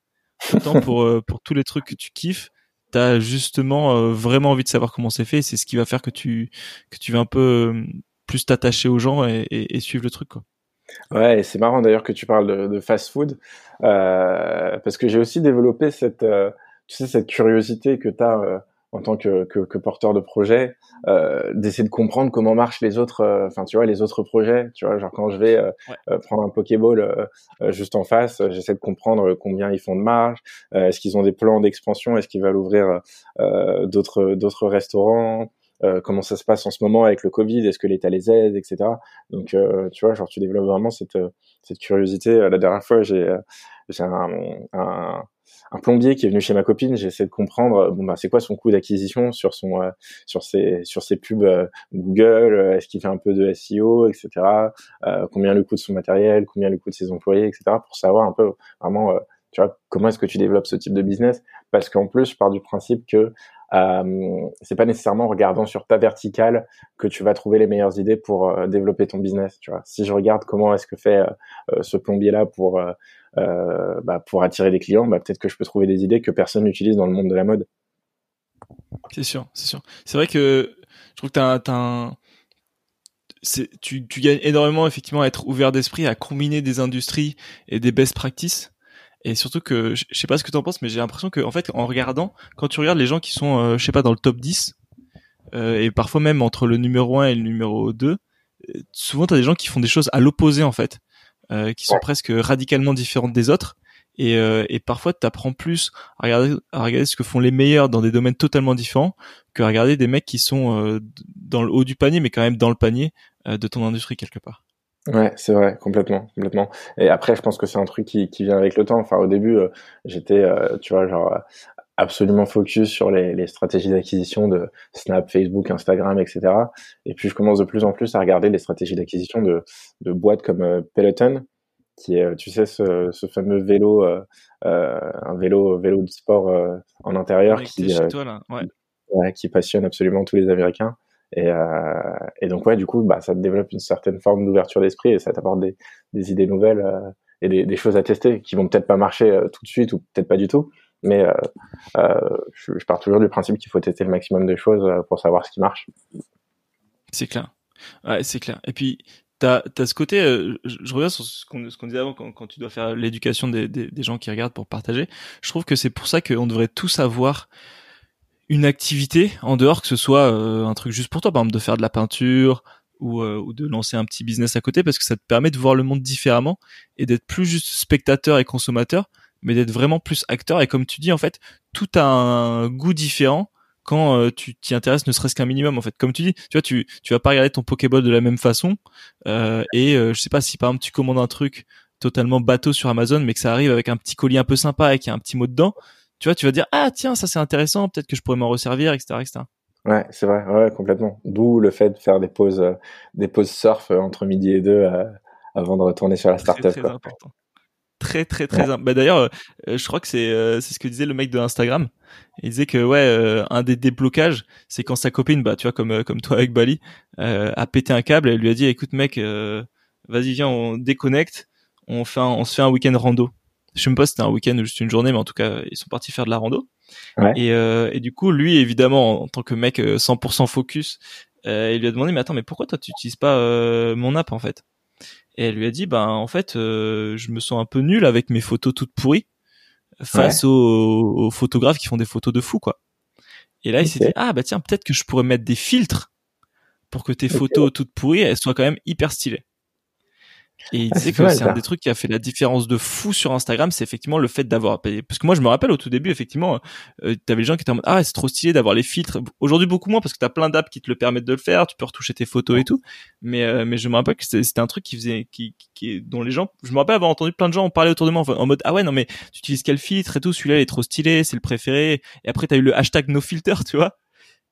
Autant pour, euh, pour tous les trucs que tu kiffes, t'as justement euh, vraiment envie de savoir comment c'est fait. C'est ce qui va faire que tu que tu vas un peu euh, plus t'attacher aux gens et, et, et, suivre le truc quoi. Ouais, c'est marrant d'ailleurs que tu parles de, de fast-food euh, parce que j'ai aussi développé cette euh, tu sais cette curiosité que tu as en tant que, que, que, porteur de projet, euh, d'essayer de comprendre comment marchent les autres, euh, enfin tu vois, les autres projets, tu vois, genre quand je vais euh, ouais. Euh, prendre un Pokéball juste en face, j'essaie de comprendre combien ils font de marge, est-ce qu'ils ont des plans d'expansion, est-ce qu'ils veulent ouvrir d'autres d'autres restaurants, comment ça se passe en ce moment avec le Covid, est-ce que l'État les aide, etc. Donc tu vois, genre tu développes vraiment cette cette curiosité. La dernière fois, j'ai j'ai un, un un plombier qui est venu chez ma copine, j'essaie de comprendre euh, bon bah c'est quoi son coût d'acquisition sur son euh, sur ses sur ses pubs euh, Google, euh, est-ce qu'il fait un peu de SEO, etc. Euh, combien le coût de son matériel, combien le coût de ses employés, etc. pour savoir un peu vraiment comment est-ce que tu développes ce type de business? Parce qu'en plus je pars du principe que euh, c'est pas nécessairement en regardant sur ta verticale que tu vas trouver les meilleures idées pour euh, développer ton business. Si je regarde comment est-ce que fait euh, ce plombier là pour euh, bah, pour attirer des clients, bah, peut-être que je peux trouver des idées que personne n'utilise dans le monde de la mode. C'est sûr, c'est sûr. C'est vrai que Je trouve que tu gagnes énormément effectivement à être ouvert d'esprit, à combiner des industries et des best practices. Et surtout que, je sais pas ce que tu en penses, mais j'ai l'impression que, en fait, en regardant, quand tu regardes les gens qui sont, euh, je sais pas, dans le top 10, euh, et parfois même entre le numéro 1 et le numéro 2, euh, souvent tu as des gens qui font des choses à l'opposé, en fait, euh, qui sont presque radicalement différentes des autres. Et, euh, et parfois, tu apprends plus à regarder, à regarder ce que font les meilleurs dans des domaines totalement différents que à regarder des mecs qui sont dans le haut du panier, mais quand même dans le panier de ton industrie quelque part. Ouais, c'est vrai, complètement, complètement. Et après, je pense que c'est un truc qui, qui vient avec le temps. Enfin, au début, euh, j'étais, euh, tu vois, genre absolument focus sur les, les stratégies d'acquisition de Snap, Facebook, Instagram, etc. Et puis, je commence de plus en plus à regarder les stratégies d'acquisition de, de boîtes comme euh, Peloton, qui est, tu sais, ce, ce fameux vélo, un vélo, vélo de sport en intérieur qui, toi, là. Ouais. Ouais, qui passionne absolument tous les Américains. Et, euh, et donc ouais, du coup, bah, ça te développe une certaine forme d'ouverture d'esprit et ça t'apporte des, idées nouvelles euh, et des, choses à tester qui vont peut-être pas marcher euh, tout de suite ou peut-être pas du tout. Mais je, pars toujours du principe qu'il faut tester le maximum de choses pour savoir ce qui marche. C'est clair. Ouais, c'est clair. Et puis, t'as as ce côté, je, reviens sur ce qu'on qu disait avant, quand, tu dois faire l'éducation des, des, gens qui regardent pour partager. Je trouve que c'est pour ça qu'on devrait tous avoir une activité en dehors, que ce soit euh, un truc juste pour toi, par exemple de faire de la peinture ou, euh, ou, de lancer un petit business à côté, parce que ça te permet de voir le monde différemment et d'être plus juste spectateur et consommateur, mais d'être vraiment plus acteur. Et comme tu dis, en fait, tout a un goût différent quand euh, tu t'y intéresses ne serait-ce qu'un minimum en fait comme tu dis tu vois tu tu vas pas regarder ton pokéball de la même façon euh, et je sais pas si par exemple tu commandes un truc totalement bateau sur Amazon mais que ça arrive avec un petit colis un peu sympa et qu'il y a un petit mot dedans tu vois, tu vas dire ah tiens ça c'est intéressant, peut-être que je pourrais m'en resservir, etc., etc. Ouais, c'est vrai, ouais, complètement. D'où le fait de faire des pauses, euh, des pauses surf euh, entre midi et deux euh, avant de retourner sur la startup. Très, très important. Très très très. Ouais. Bah d'ailleurs, je crois que c'est c'est ce que disait le mec de Instagram. Il disait que ouais, un des déblocages, c'est quand sa copine, bah tu vois comme comme toi avec Bali, a pété un câble et elle lui a dit écoute mec, vas-y viens on déconnecte, on fait un, on se fait un week-end rando je sais même pas si c'était un week-end ou juste une journée, mais en tout cas, ils sont partis faire de la rando. Ouais. Et, euh, et, du coup, lui, évidemment, en, tant que mec 100% euh, focus, euh, il lui a demandé, mais attends, mais pourquoi toi, tu utilises pas euh, mon app, en fait? Et elle lui a dit, ben, en fait, euh, je me sens un peu nul avec mes photos toutes pourries face ouais. aux, aux, photographes qui font des photos de fou, quoi. Et là, il s'est dit, ah, bah tiens, peut-être que je pourrais mettre des filtres pour que tes photos toutes pourries, elles soient quand même hyper stylées. Et il ah, disait que c'est un des trucs qui a fait la différence de fou sur Instagram, c'est effectivement le fait d'avoir parce que moi je me rappelle au tout début effectivement, euh, t'avais les gens qui étaient en mode ah c'est trop stylé d'avoir les filtres. Aujourd'hui beaucoup moins parce que t'as plein d'apps qui te le permettent de le faire, tu peux retoucher tes photos et tout. Mais euh, mais je me rappelle que c'était un truc qui faisait qui, qui dont les gens, je me rappelle avoir entendu plein de gens en parler autour de moi en, mode ah ouais non mais tu utilises quel filtre et tout, celui-là il est trop stylé, c'est le préféré. Et après t'as eu le hashtag no filter tu vois.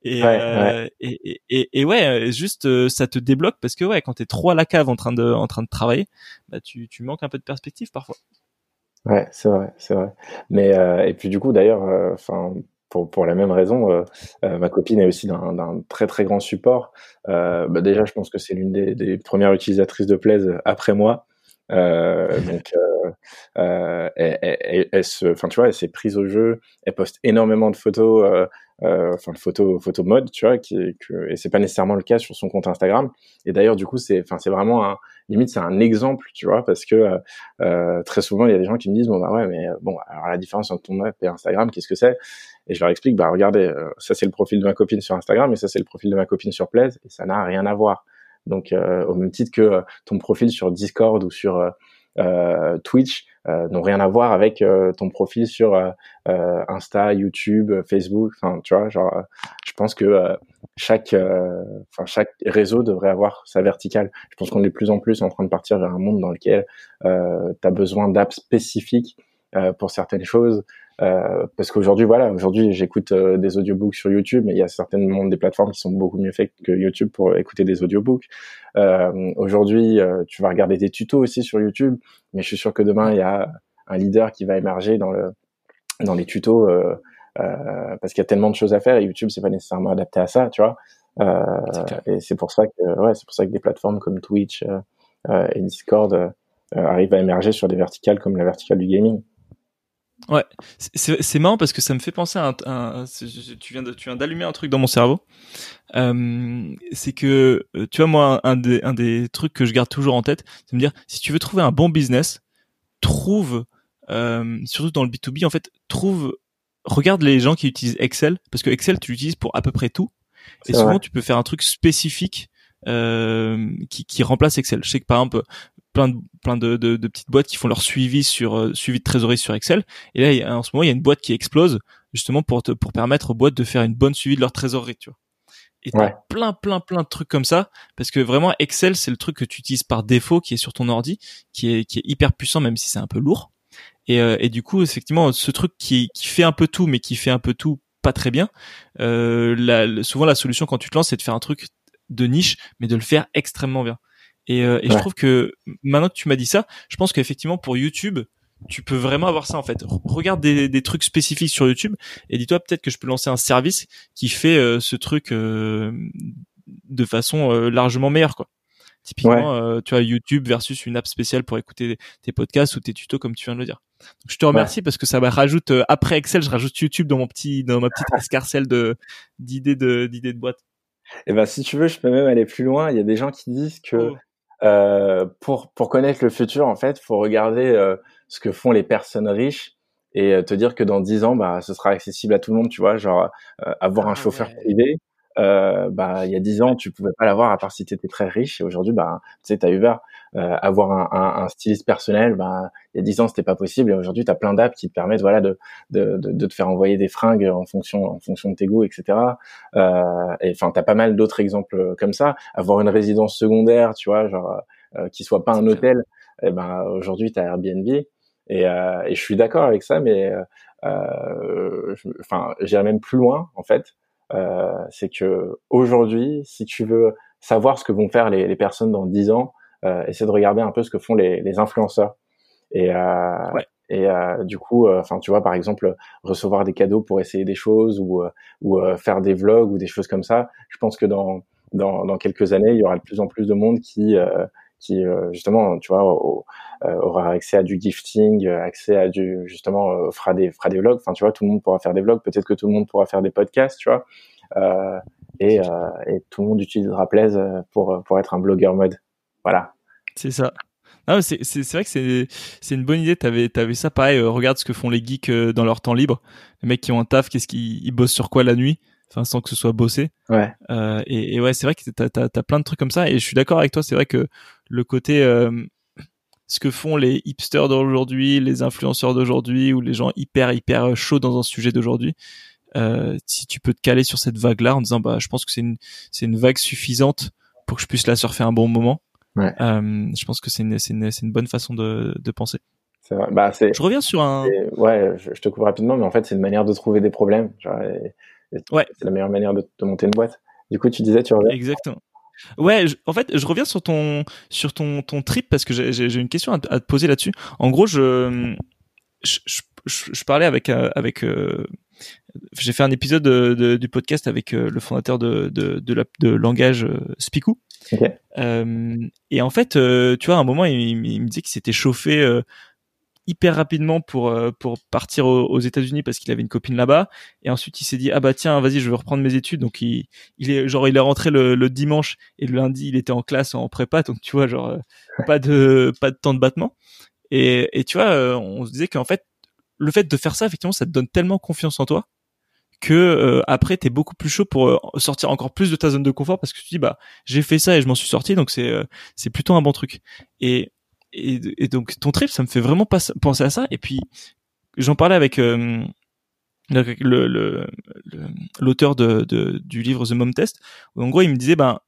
Et, ouais, euh, ouais. Et, et, et, ouais, euh, juste euh, ça te débloque parce que ouais, quand t'es trop à la cave en train de en train de travailler, bah tu tu manques un peu de perspective parfois. Ouais, c'est vrai, c'est vrai. Mais euh, et puis du coup d'ailleurs, enfin pour pour la même raison, ma copine est aussi d'un très très grand support. bah déjà, je pense que c'est l'une des, des, premières utilisatrices de Plaise après moi. donc euh, elle, elle, elle, se, enfin tu vois, elle s'est prise au jeu. Elle poste énormément de photos euh, enfin photo photo mode tu vois qui que et c'est pas nécessairement le cas sur son compte Instagram. Et d'ailleurs du coup c'est enfin c'est vraiment un limite c'est un exemple tu vois parce que euh, euh, très souvent il y a des gens qui me disent bon bah ouais mais bon alors la différence entre ton app et Instagram qu'est-ce que c'est? Et je leur explique bah regardez ça c'est le profil de ma copine sur Instagram et ça c'est le profil de ma copine sur Plaise et ça n'a rien à voir. Donc au même titre que ton profil sur Discord ou sur euh, Twitch euh, n'ont rien à voir avec euh, ton profil sur Insta, YouTube, Facebook. Enfin, tu vois, genre, je pense que chaque, enfin chaque réseau devrait avoir sa verticale. Je pense qu'on est de plus en plus en train de partir vers un monde dans lequel euh, tu as besoin d'apps spécifiques euh, pour certaines choses. Euh, parce qu'aujourd'hui, voilà, aujourd'hui, j'écoute euh, des audiobooks sur YouTube, mais il y a certainement des plateformes qui sont beaucoup mieux faites que YouTube pour écouter des audiobooks. Euh, aujourd'hui, tu vas regarder des tutos aussi sur YouTube, mais je suis sûr que demain, il y a un leader qui va émerger dans le dans les tutos parce qu'il y a tellement de choses à faire et YouTube, c'est pas nécessairement adapté à ça, tu vois. et c'est pour ça que, ouais, c'est pour ça que des plateformes comme Twitch et Discord arrivent à émerger sur des verticales comme la verticale du gaming. Ouais, c'est marrant parce que ça me fait penser à un, tu viens de, tu viens d'allumer un truc dans mon cerveau. Euh, c'est que euh, tu vois moi un des un des trucs que je garde toujours en tête, c'est me dire si tu veux trouver un bon business, trouve euh, surtout dans le B2B en fait, trouve regarde les gens qui utilisent Excel parce que Excel tu l'utilises pour à peu près tout et souvent tu peux faire un truc spécifique euh, qui, qui remplace Excel. Je sais que par exemple plein de plein de, de, de, petites boîtes qui font leur suivi sur euh, suivi de trésorerie sur Excel. Et là, en ce moment, il y a une boîte qui explose justement pour te, pour permettre aux boîtes de faire une bonne suivi de leur trésorerie, tu vois. Et t'as plein plein plein de trucs comme ça parce que vraiment Excel c'est le truc que tu utilises par défaut qui est sur ton ordi, qui est qui est hyper puissant même si c'est un peu lourd. Et, euh, et du coup effectivement ce truc qui qui fait un peu tout mais qui fait un peu tout pas très bien. Euh, la, souvent la solution quand tu te lances c'est de faire un truc de niche mais de le faire extrêmement bien. Et, euh, et je trouve que maintenant que tu m'as dit ça, je pense qu'effectivement pour YouTube, tu peux vraiment avoir ça en fait. Regarde des, des trucs spécifiques sur YouTube et dis-toi peut-être que je peux lancer un service qui fait euh, ce truc euh, de façon largement meilleure quoi. Typiquement, tu as YouTube versus une app spéciale pour écouter tes podcasts ou tes tutos comme tu viens de le dire. Donc, je te remercie parce que ça me rajoute après Excel, je rajoute YouTube dans mon petit dans ma petite escarcelle de d'idées de d'idées de boîte. Et eh ben si tu veux, je peux même aller plus loin. Il y a des gens qui disent que oh. Euh, pour pour connaître le futur, en fait, faut regarder euh, ce que font les personnes riches et euh, te dire que dans dix ans, bah, ce sera accessible à tout le monde, tu vois, genre avoir un ah chauffeur privé. Bah, il y a dix ans, tu pouvais pas l'avoir à part si tu étais très riche. Et aujourd'hui, bah, tu sais, t'as Uber. Euh, avoir un, un, un, styliste personnel, ben, il y a dix ans c'était pas possible et aujourd'hui tu as plein d'apps qui te permettent voilà de, de, de, de, te faire envoyer des fringues en fonction en fonction de tes goûts, etc. Euh, et enfin t'as pas mal d'autres exemples comme ça. Avoir une résidence secondaire, tu vois, genre euh, qui soit pas un hôtel, et eh ben aujourd'hui tu as Airbnb et, euh, et je suis d'accord avec ça, mais euh, enfin j'irais même plus loin en fait. Euh, c'est que aujourd'hui, si tu veux savoir ce que vont faire les, les personnes dans dix ans, euh, essayer de regarder un peu ce que font les, les influenceurs. Et, euh, et euh, du coup, enfin, tu vois, par exemple, recevoir des cadeaux pour essayer des choses ou, ou faire des vlogs ou des choses comme ça. Je pense que dans, dans, dans quelques années, il y aura de plus en plus de monde qui qui justement tu vois aura accès à du gifting accès à du justement fera des fera des vlogs enfin tu vois tout le monde pourra faire des vlogs peut-être que tout le monde pourra faire des podcasts tu vois euh, et, et tout le monde utilisera Plaise pour pour être un blogueur mode voilà. C'est ça. c'est, c'est, c'est vrai que c'est, c'est une bonne idée. T'avais, t'avais ça pareil. Euh, regarde ce que font les geeks euh, dans leur temps libre. Les mecs qui ont un taf, qu'est-ce qu'ils ils bossent sur quoi la nuit? Enfin, sans que ce soit bossé. Ouais. Euh, et, et, ouais, c'est vrai que t'as, t'as plein de trucs comme ça. Et je suis d'accord avec toi. C'est vrai que le côté, euh, ce que font les hipsters d'aujourd'hui, les influenceurs d'aujourd'hui, ou les gens hyper hyper chauds dans un sujet d'aujourd'hui, euh, si tu peux te caler sur cette vague-là en disant, bah, je pense que c'est une, c'est une vague suffisante pour que je puisse la surfer un bon moment Ouais. Je pense que c'est une, une, une, bonne façon de, de penser. Bah. Je reviens sur un. Ouais, je, te coupe rapidement, mais en fait, c'est une manière de trouver des problèmes. Genre, ouais. C'est la meilleure manière de, de, monter une boîte. Du coup, tu disais, tu reviens. Exactement. Ouais, en fait, je reviens sur ton sur ton ton trip parce que j'ai une question à, à, te poser là-dessus. En gros, je je, je, je parlais avec euh, avec euh, j'ai fait un épisode de, de, du podcast avec euh, le fondateur de de de, la, de langage euh, Spiku euh, et en fait, euh, tu vois, à un moment, il, il me disait qu'il s'était chauffé euh, hyper rapidement pour pour partir aux, États-Unis parce qu'il avait une copine là-bas. Et ensuite, il s'est dit ah bah tiens, vas-y, je vais reprendre mes études. Donc il il est genre il est rentré le, le dimanche et le lundi, il était en classe en prépa. Donc tu vois, genre pas de pas de temps de battement. Et et tu vois, on se disait qu'en fait, le fait de faire ça, effectivement, ça te donne tellement confiance en toi que euh, après t'es beaucoup plus chaud pour euh, sortir encore plus de ta zone de confort parce que tu dis bah j'ai fait ça et je m'en suis sorti donc c'est euh, c'est plutôt un bon truc et, et, donc ton trip ça me fait vraiment penser à ça et puis j'en parlais avec le l'auteur de, de, du livre The Mom Test en gros il me disait ben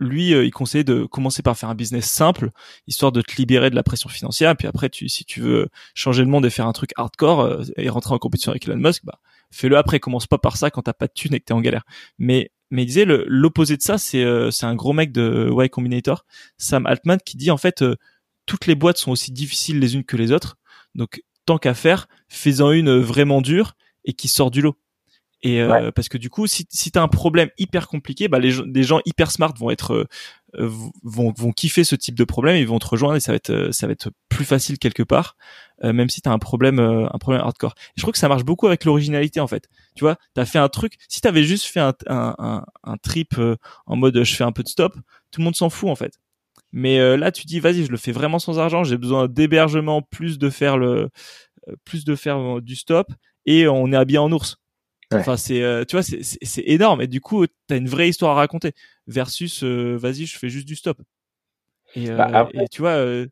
lui, il conseillait de commencer par faire un business simple, histoire de te libérer de la pression financière. Puis après, tu, si tu veux changer le monde et faire un truc hardcore et rentrer en compétition avec Elon Musk, bah, fais-le après. Commence pas par ça quand t'as pas de thunes et que t'es en galère. Mais mais il disait l'opposé de ça, c'est euh, c'est un gros mec de Y Combinator, Sam Altman, qui dit en fait euh, toutes les boîtes sont aussi difficiles les unes que les autres. Donc tant qu'à faire, fais-en une vraiment dure et qui sort du lot. Et euh, parce que du coup, si, si t'as un problème hyper compliqué, bah les des gens hyper smart vont être vont vont kiffer ce type de problème, ils vont te rejoindre et ça va être ça va être plus facile quelque part, euh, même si t'as un problème, euh, un problème hardcore. je trouve que ça marche beaucoup avec l'originalité en fait. Tu vois, t'as fait un truc. Si t'avais juste fait un, un, un, trip euh, en mode je fais un peu de stop, tout le monde s'en fout en fait. Mais là, tu dis vas-y, je le fais vraiment sans argent. J'ai besoin d'hébergement, plus de faire le, plus de faire du stop, et on est habillé en ours. Enfin, c'est, tu vois, c'est, c'est énorme. Et du coup, t'as une vraie histoire à raconter. Versus, vas-y, je fais juste du stop. Et, bah, et tu vois,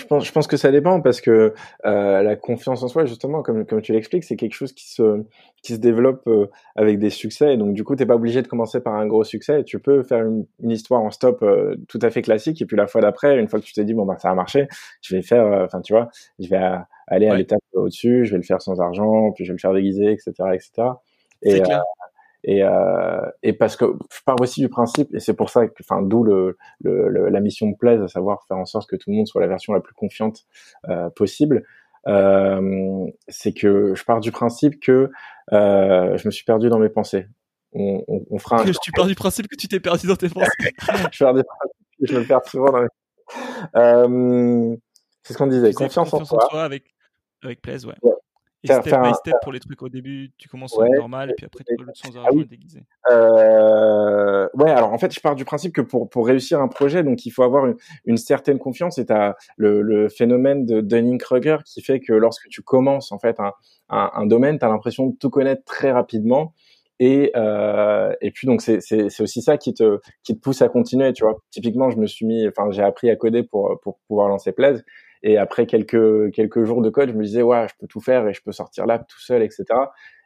je pense, je pense que ça dépend parce que euh, la confiance en soi, justement, comme, comme tu l'expliques, c'est quelque chose qui se, qui se développe euh, avec des succès. Donc, du coup, t'es pas obligé de commencer par un gros succès. Tu peux faire une, une histoire en stop euh, tout à fait classique. Et puis, la fois d'après, une fois que tu t'es dit, bon, bah, ça a marché, je vais faire, euh, enfin, tu vois, je vais aller à l'étape au-dessus, je vais le faire sans argent, puis je vais le faire déguisé, etc., etc. Et, et, euh, et parce que je pars aussi du principe, et c'est pour ça que, enfin, d'où le, le, la mission me plaise, à savoir faire en sorte que tout le monde soit la version la plus confiante euh, possible. Euh, c'est que je pars du principe que euh, je me suis perdu dans mes pensées. On, on, on fera. Un... Tu pars du principe que tu t'es perdu dans tes pensées. je pars du principe que je me perds souvent dans mes. Euh, c'est ce qu'on disait. Confiance, confiance, en, soi. en soi avec avec plaise, ouais. ouais. Et step by step pour les trucs au début, tu commences ouais, normal et puis après tu peux le sans ah oui. déguisé. Euh, ouais, alors en fait, je pars du principe que pour pour réussir un projet, donc il faut avoir une, une certaine confiance. Et t'as le, le phénomène de Dunning-Kruger qui fait que lorsque tu commences en fait un un, un domaine, t'as l'impression de tout connaître très rapidement. Et euh, et puis donc c'est aussi ça qui te qui te pousse à continuer. Tu vois, typiquement, je me suis mis, enfin, j'ai appris à coder pour pour pouvoir lancer Plaise. Et après quelques quelques jours de code, je me disais ouais, je peux tout faire et je peux sortir là tout seul, etc.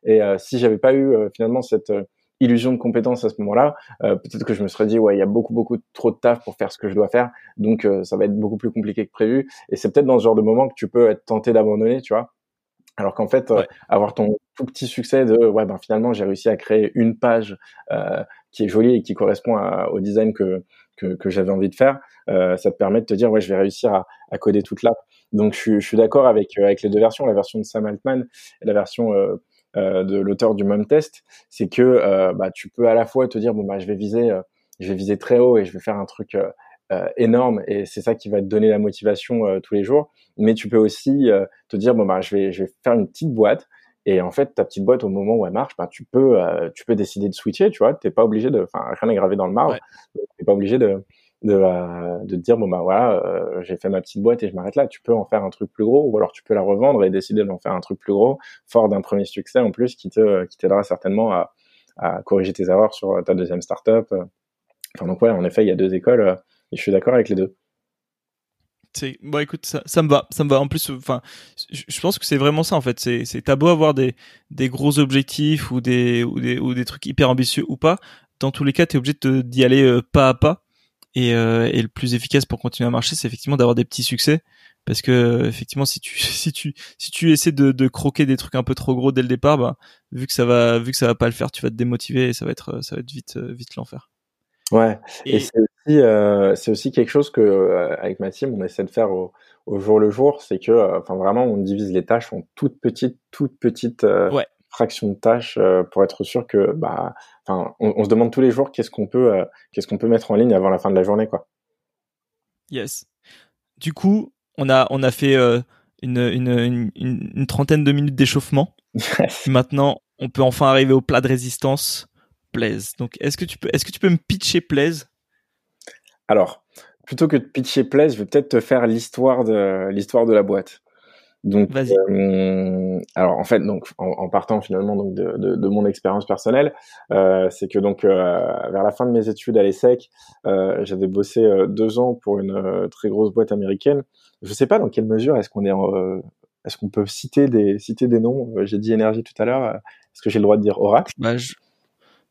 Et euh, si j'avais pas eu euh, finalement cette euh, illusion de compétence à ce moment-là, euh, peut-être que je me serais dit ouais, il y a beaucoup beaucoup trop de taf pour faire ce que je dois faire, donc ça va être beaucoup plus compliqué que prévu. Et c'est peut-être dans ce genre de moment que tu peux être tenté d'abandonner, tu vois. Alors qu'en fait, avoir ton tout petit succès de ouais ben finalement j'ai réussi à créer une page qui est jolie et qui correspond au design que que, j'avais envie de faire, euh, ça te permet de te dire ouais je vais réussir à, coder toute l'app. Donc je, suis d'accord avec euh, avec les deux versions, la version de Sam Altman et la version euh, de l'auteur du Mom Test, c'est que bah, tu peux à la fois te dire bon bah je vais viser je vais viser très haut et je vais faire un truc énorme et c'est ça qui va te donner la motivation tous les jours, mais tu peux aussi te dire bon bah je vais je vais faire une petite boîte et en fait, ta petite boîte, au moment où elle marche, bah, tu peux, euh, tu peux décider de switcher, tu vois. T'es pas obligé de, enfin, rien n'est gravé dans le marbre. Ouais. T'es pas obligé de, de, euh, de te dire, bon, bah, voilà, euh, j'ai fait ma petite boîte et je m'arrête là. Tu peux en faire un truc plus gros ou alors tu peux la revendre et décider d'en faire un truc plus gros, fort d'un premier succès en plus qui te, qui t'aidera certainement à, à corriger tes erreurs sur ta deuxième startup. Enfin, donc, ouais, en effet, il y a deux écoles et je suis d'accord avec les deux c'est bon écoute ça, ça me va ça me va. En plus enfin je pense que c'est vraiment ça en fait. C'est c'est t'as beau avoir des des gros objectifs ou des ou des ou des trucs hyper ambitieux ou pas dans tous les cas t'es obligé d'y aller euh, pas à pas. Et euh, et le plus efficace pour continuer à marcher c'est effectivement d'avoir des petits succès. Parce que effectivement si tu si tu si tu essaies de, de croquer des trucs un peu trop gros dès le départ bah vu que ça va vu que ça va pas le faire tu vas te démotiver et ça va être ça va être vite vite l'enfer. Ouais, et, c'est aussi, euh, c'est aussi quelque chose que euh, avec ma team on essaie de faire au, au jour le jour, c'est que, euh, enfin vraiment, on divise les tâches en toutes petites, toutes petites ouais. fractions de tâches pour être sûr que, bah, enfin, on, on, se demande tous les jours qu'est-ce qu'on peut, qu'est-ce qu'on peut mettre en ligne avant la fin de la journée, quoi. Yes. Du coup, on a, on a fait une, une, une, une, trentaine de minutes d'échauffement. Maintenant, on peut enfin arriver au plat de résistance Plaise. Donc, est-ce que tu peux, est-ce que tu peux me pitcher Plaise? Alors, plutôt que de pitcher Plaise, je vais peut-être te faire l'histoire de l'histoire de la boîte. Donc, euh, alors en fait, donc en, partant finalement donc de, de, de mon expérience personnelle, euh, c'est que donc euh, vers la fin de mes études à l'ESSEC, euh, j'avais bossé deux ans pour une très grosse boîte américaine. Je sais pas dans quelle mesure est-ce qu'on est, est-ce qu'on peut citer des citer des noms. J'ai dit énergie tout à l'heure. Est-ce que j'ai le droit de dire Oracle? Bah, je,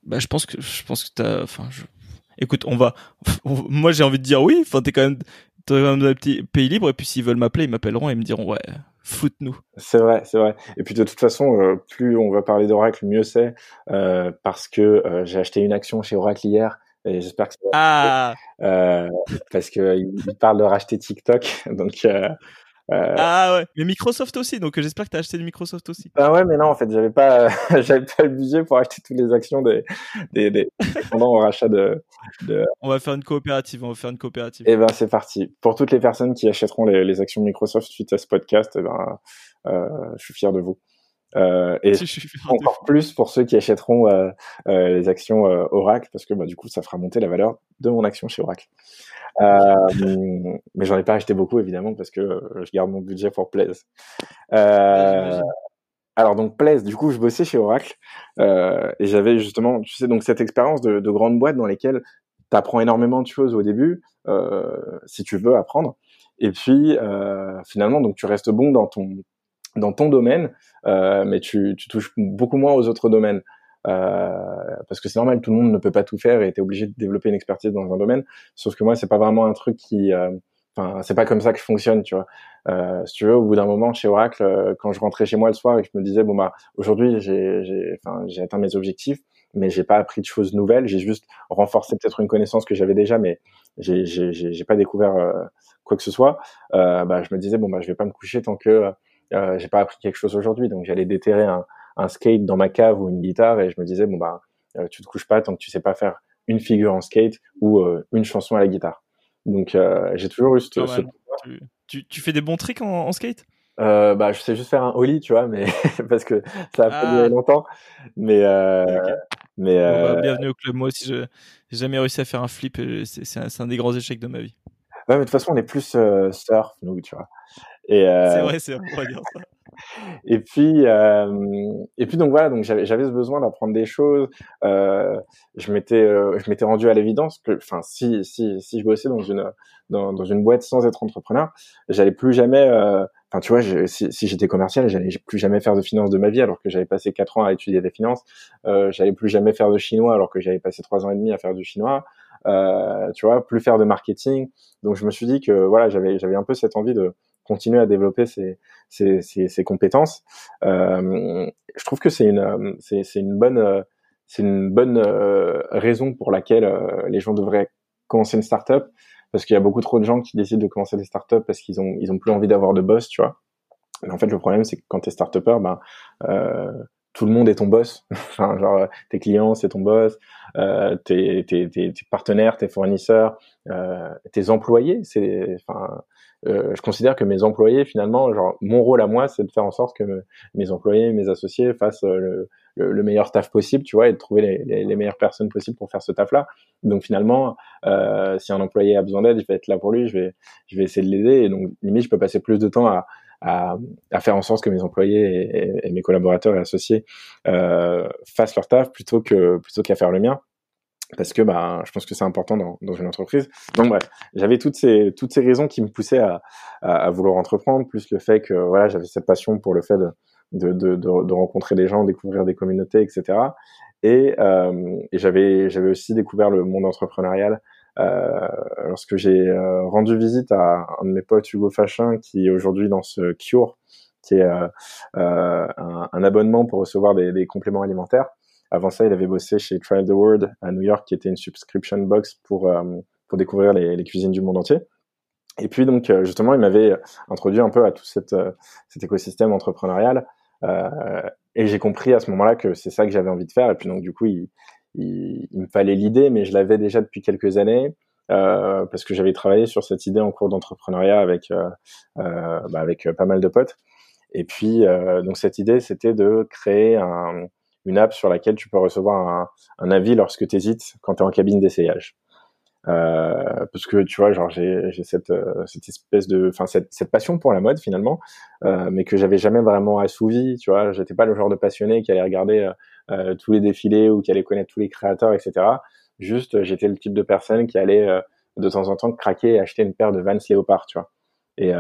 bah, je pense que je pense que t'as. Enfin, je... écoute, on va. Moi, j'ai envie de dire oui. Enfin, t'es quand même t'es quand même dans un petit pays libre. Et puis, s'ils veulent m'appeler, ils m'appelleront et ils me diront ouais, foute-nous. C'est vrai, c'est vrai. Et puis de toute façon, euh, plus on va parler d'Oracle, mieux c'est, euh, parce que euh, j'ai acheté une action chez Oracle hier. Et j'espère que ah euh, parce que il parle de racheter TikTok, donc Euh, ah ouais, mais Microsoft aussi, donc j'espère que tu as acheté du Microsoft aussi. Ah ouais, mais non, en fait, j'avais pas, j'avais pas le budget pour acheter toutes les actions des, des, des pendant au rachat de, de, On va faire une coopérative, on va faire une coopérative. Et eh ben c'est parti. Pour toutes les personnes qui achèteront les, les actions Microsoft suite à ce podcast, eh ben, euh, je suis fier de vous. Euh, et encore plus pour ceux qui achèteront euh, euh, les actions euh, Oracle, parce que bah, du coup, ça fera monter la valeur de mon action chez Oracle. Euh, mais j'en ai pas acheté beaucoup évidemment parce que je garde mon budget pour Plaise. Euh, alors donc Plaise, du coup je bossais chez Oracle euh, et j'avais justement, tu sais, donc cette expérience de, de grande boîte dans lesquelles tu apprends énormément de choses au début euh, si tu veux apprendre et puis euh, finalement donc tu restes bon dans ton dans ton domaine mais tu, tu touches beaucoup moins aux autres domaines. Euh, parce que c'est normal, tout le monde ne peut pas tout faire et t'es obligé de développer une expertise dans un domaine. Sauf que moi, c'est pas vraiment un truc qui, euh, enfin, c'est pas comme ça que fonctionne, tu vois. Euh, si tu veux, au bout d'un moment chez Oracle, euh, quand je rentrais chez moi le soir et que je me disais bon bah aujourd'hui j'ai, j'ai, atteint mes objectifs, mais j'ai pas appris de choses nouvelles, j'ai juste renforcé peut-être une connaissance que j'avais déjà, mais j'ai, j'ai, pas découvert quoi que ce soit. bah, je me disais bon bah je vais pas me coucher tant que j'ai pas appris quelque chose aujourd'hui, donc j'allais déterrer un un skate dans ma cave ou une guitare et je me disais bon bah euh, tu te couches pas tant que tu sais pas faire une figure en skate ou euh, une chanson à la guitare. Donc euh, j'ai toujours eu ce, tu, tu, fais des bons tricks en, skate? Euh, bah, je sais juste faire un ollie, tu vois, mais parce que ça a pas duré ah. longtemps. Mais, euh, mais bah, bienvenue au club. Moi aussi, j'ai jamais réussi à faire un flip. C'est un, un, des grands échecs de ma vie. Ouais, mais de toute façon, on est plus surf, nous, tu vois. Et c'est vrai, c'est vrai, dire ça. et puis euh, et puis donc voilà donc j'avais j'avais ce besoin d'apprendre des choses. Euh, je m'étais euh, je m'étais rendu à l'évidence que enfin si si si je bossais dans une dans, dans une boîte sans être entrepreneur j'allais plus jamais euh, enfin tu vois si, si j'étais commercial j'allais plus jamais faire de finance de ma vie alors que j'avais passé quatre ans à étudier des finances. Euh, j'allais plus jamais faire de chinois alors que j'avais passé trois ans et demi à faire du chinois euh, tu vois plus faire de marketing donc je me suis dit que voilà j'avais j'avais un peu cette envie de continuer à développer ses, ses, ses, ses compétences. Euh, je trouve que c'est une, c'est, c'est une bonne, c'est une bonne euh, raison pour laquelle euh, les gens devraient commencer une startup, parce qu'il y a beaucoup trop de gens qui décident de commencer des startups parce qu'ils ont, ils ont plus envie d'avoir de boss, tu vois. Mais en fait, le problème, c'est que quand tu es startupper, ben, euh, tout le monde est ton boss. enfin, genre, tes clients, c'est ton boss, euh, tes, tes, tes, partenaires, tes fournisseurs, euh, tes employés, c'est, enfin, euh, je considère que mes employés, finalement, genre, mon rôle à moi, c'est de faire en sorte que mes employés, mes associés fassent euh, le, le, meilleur taf possible, tu vois, et de trouver les, les, les, meilleures personnes possibles pour faire ce taf-là. Donc finalement, euh, si un employé a besoin d'aide, je vais être là pour lui, je vais, je vais essayer de l'aider. Et donc limite, je peux passer plus de temps à, à, à faire en sorte que mes employés et, et mes collaborateurs et associés euh, fassent leur taf plutôt que plutôt qu'à faire le mien parce que bah, je pense que c'est important dans, dans, une entreprise. Donc bref, j'avais toutes ces toutes ces raisons qui me poussaient à, à, à, vouloir entreprendre, plus le fait que voilà j'avais cette passion pour le fait de de, de, de, rencontrer des gens, découvrir des communautés, etc. Et, euh, et j'avais j'avais aussi découvert le monde entrepreneurial euh, lorsque j'ai euh, rendu visite à un de mes potes Hugo Fachin qui aujourd'hui lance Cure, qui est euh, euh, un, un, abonnement pour recevoir des, des compléments alimentaires. Avant ça, il avait bossé chez Try the World à New York, qui était une subscription box pour, euh, pour découvrir les, les, cuisines du monde entier. Et puis donc justement, il m'avait introduit un peu à tout cette, cet écosystème entrepreneurial. Euh, et j'ai compris à ce moment-là que c'est ça que j'avais envie de faire. Et puis donc du coup, il, il, il me fallait l'idée, mais je l'avais déjà depuis quelques années. Euh, parce que j'avais travaillé sur cette idée en cours d'entrepreneuriat avec euh, bah, avec pas mal de potes. Et puis donc cette idée, c'était de créer un, une app sur laquelle tu peux recevoir un, un avis lorsque tu hésites quand tu es en cabine d'essayage. Euh, parce que tu vois, genre j'ai cette, euh, cette espèce de, enfin cette, cette passion pour la mode finalement, euh, mais que j'avais jamais vraiment assouvi. Tu vois, j'étais pas le genre de passionné qui allait regarder euh, euh, tous les défilés ou qui allait connaître tous les créateurs, etc. Juste, j'étais le type de personne qui allait de temps en temps craquer et acheter une paire de Vans Léopard, tu vois. Et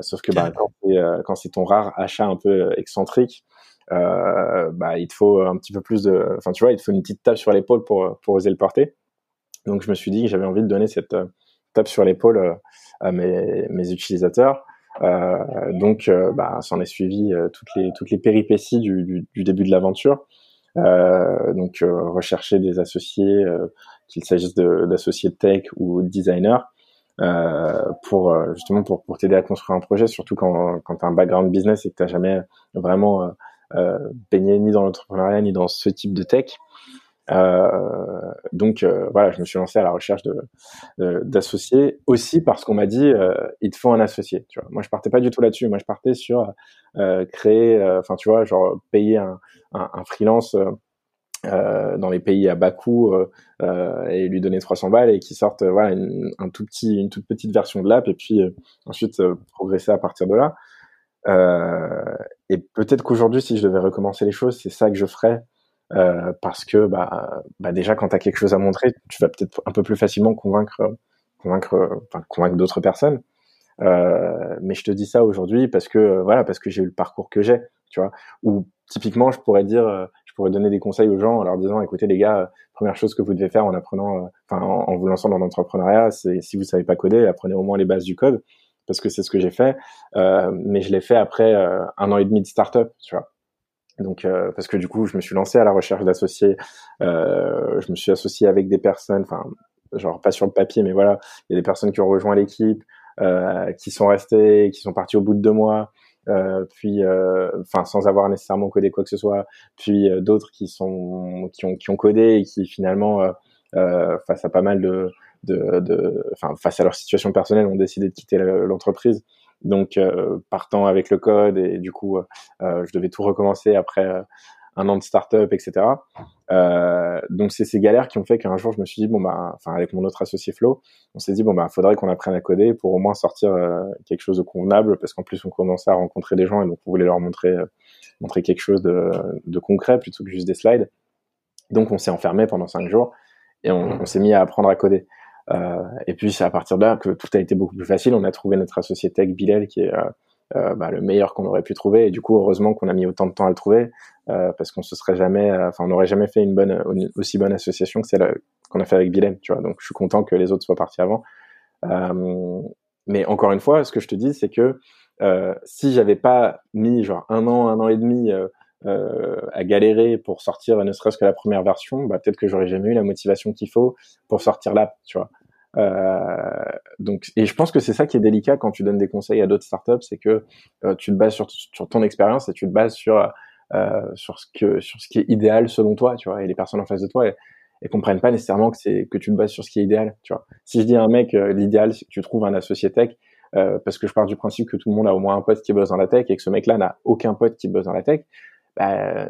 sauf que bah, quand c'est ton rare achat un peu excentrique, euh, bah, il te faut un petit peu plus de, enfin, tu vois, il te faut une petite tape sur l'épaule pour, pour oser le porter. Donc, je me suis dit que j'avais envie de donner cette euh, tape sur l'épaule euh, à mes, mes utilisateurs. Euh, donc, euh, bah, s'en est suivi toutes les toutes les péripéties du, du, du début de l'aventure. Donc, rechercher des associés, qu'il s'agisse d'associés de tech ou de designers, pour justement pour, pour t'aider à construire un projet, surtout quand, quand tu as un background business et que tu jamais vraiment baigné ni dans l'entrepreneuriat ni dans ce type de tech. Euh, donc euh, voilà, je me suis lancé à la recherche de d'associés aussi parce qu'on m'a dit euh, il te faut un associé. Tu vois, moi je partais pas du tout là-dessus. Moi je partais sur créer, enfin tu vois, genre payer un, un, un freelance. Euh, dans les pays à bas coût euh, et lui donner 300 balles et qui sorte voilà une, un tout petit une toute petite version de l'app et puis ensuite progresser à partir de là et peut-être qu'aujourd'hui si je devais recommencer les choses c'est ça que je ferais euh, parce que bah, bah déjà quand tu as quelque chose à montrer, tu vas peut-être un peu plus facilement convaincre convaincre enfin, convaincre d'autres personnes. Euh, mais je te dis ça aujourd'hui parce que voilà parce que j'ai eu le parcours que j'ai, tu vois. Ou typiquement je pourrais dire euh, je pourrais donner des conseils aux gens en leur disant écoutez les gars, première chose que vous devez faire en apprenant euh, enfin en, en, vous lançant dans l'entrepreneuriat, c'est si vous savez pas coder, apprenez au moins les bases du code parce que c'est ce que j'ai fait. Euh, mais je l'ai fait après un an et demi de start-up, tu vois. Donc, euh, parce que du coup, je me suis lancé à la recherche d'associés. Euh, je me suis associé avec des personnes, enfin, genre pas sur le papier, mais voilà, il y a des personnes qui ont rejoint l'équipe, euh, qui sont restées, qui sont parties au bout de deux mois, euh, puis, euh, enfin, sans avoir nécessairement codé quoi que ce soit, puis euh, d'autres qui sont, qui ont, qui ont codé et qui finalement, face à pas mal de, de, enfin, face à leur situation personnelle, ont décidé de quitter l'entreprise. Donc, euh, partant avec le code et du coup, euh, je devais tout recommencer après euh, un an de start-up, etc. Euh, donc c'est ces galères qui ont fait qu'un jour je me suis dit bon bah, enfin avec mon autre associé Flo, on s'est dit bon bah faudrait qu'on apprenne à coder pour au moins sortir euh, quelque chose de convenable parce qu'en plus on commençait à rencontrer des gens et donc on voulait leur montrer montrer quelque chose de, de, concret plutôt que juste des slides. Donc on s'est enfermé pendant cinq jours et on, on s'est mis à apprendre à coder. Euh, et puis c'est à partir de là que tout a été beaucoup plus facile. On a trouvé notre associé tech Bilal qui est euh, euh, bah, le meilleur qu'on aurait pu trouver. Et du coup, heureusement qu'on a mis autant de temps à le trouver, parce qu'on se serait jamais, enfin, on n'aurait jamais fait une aussi bonne association que celle qu'on a fait avec Bilal. Tu vois, donc je suis content que les autres soient partis avant. Mais encore une fois, ce que je te dis, c'est que euh, si j'avais pas mis genre un an, un an et demi à galérer pour sortir ne serait-ce que la première version, bah, peut-être que j'aurais jamais eu la motivation qu'il faut pour sortir l'app, tu vois. Euh, donc, et je pense que c'est ça qui est délicat quand tu donnes des conseils à d'autres startups, c'est que euh, tu te bases sur, ton expérience et tu te bases sur euh, sur ce que sur ce qui est idéal selon toi, tu vois. Et les personnes en face de toi, elles, comprennent pas nécessairement que c'est que tu te bases sur ce qui est idéal, tu vois. Si je dis à un mec euh, l'idéal, c'est que tu trouves un associé tech, euh, parce que je pars du principe que tout le monde a au moins un pote qui bosse dans la tech et que ce mec-là n'a aucun pote qui bosse dans la tech, bah,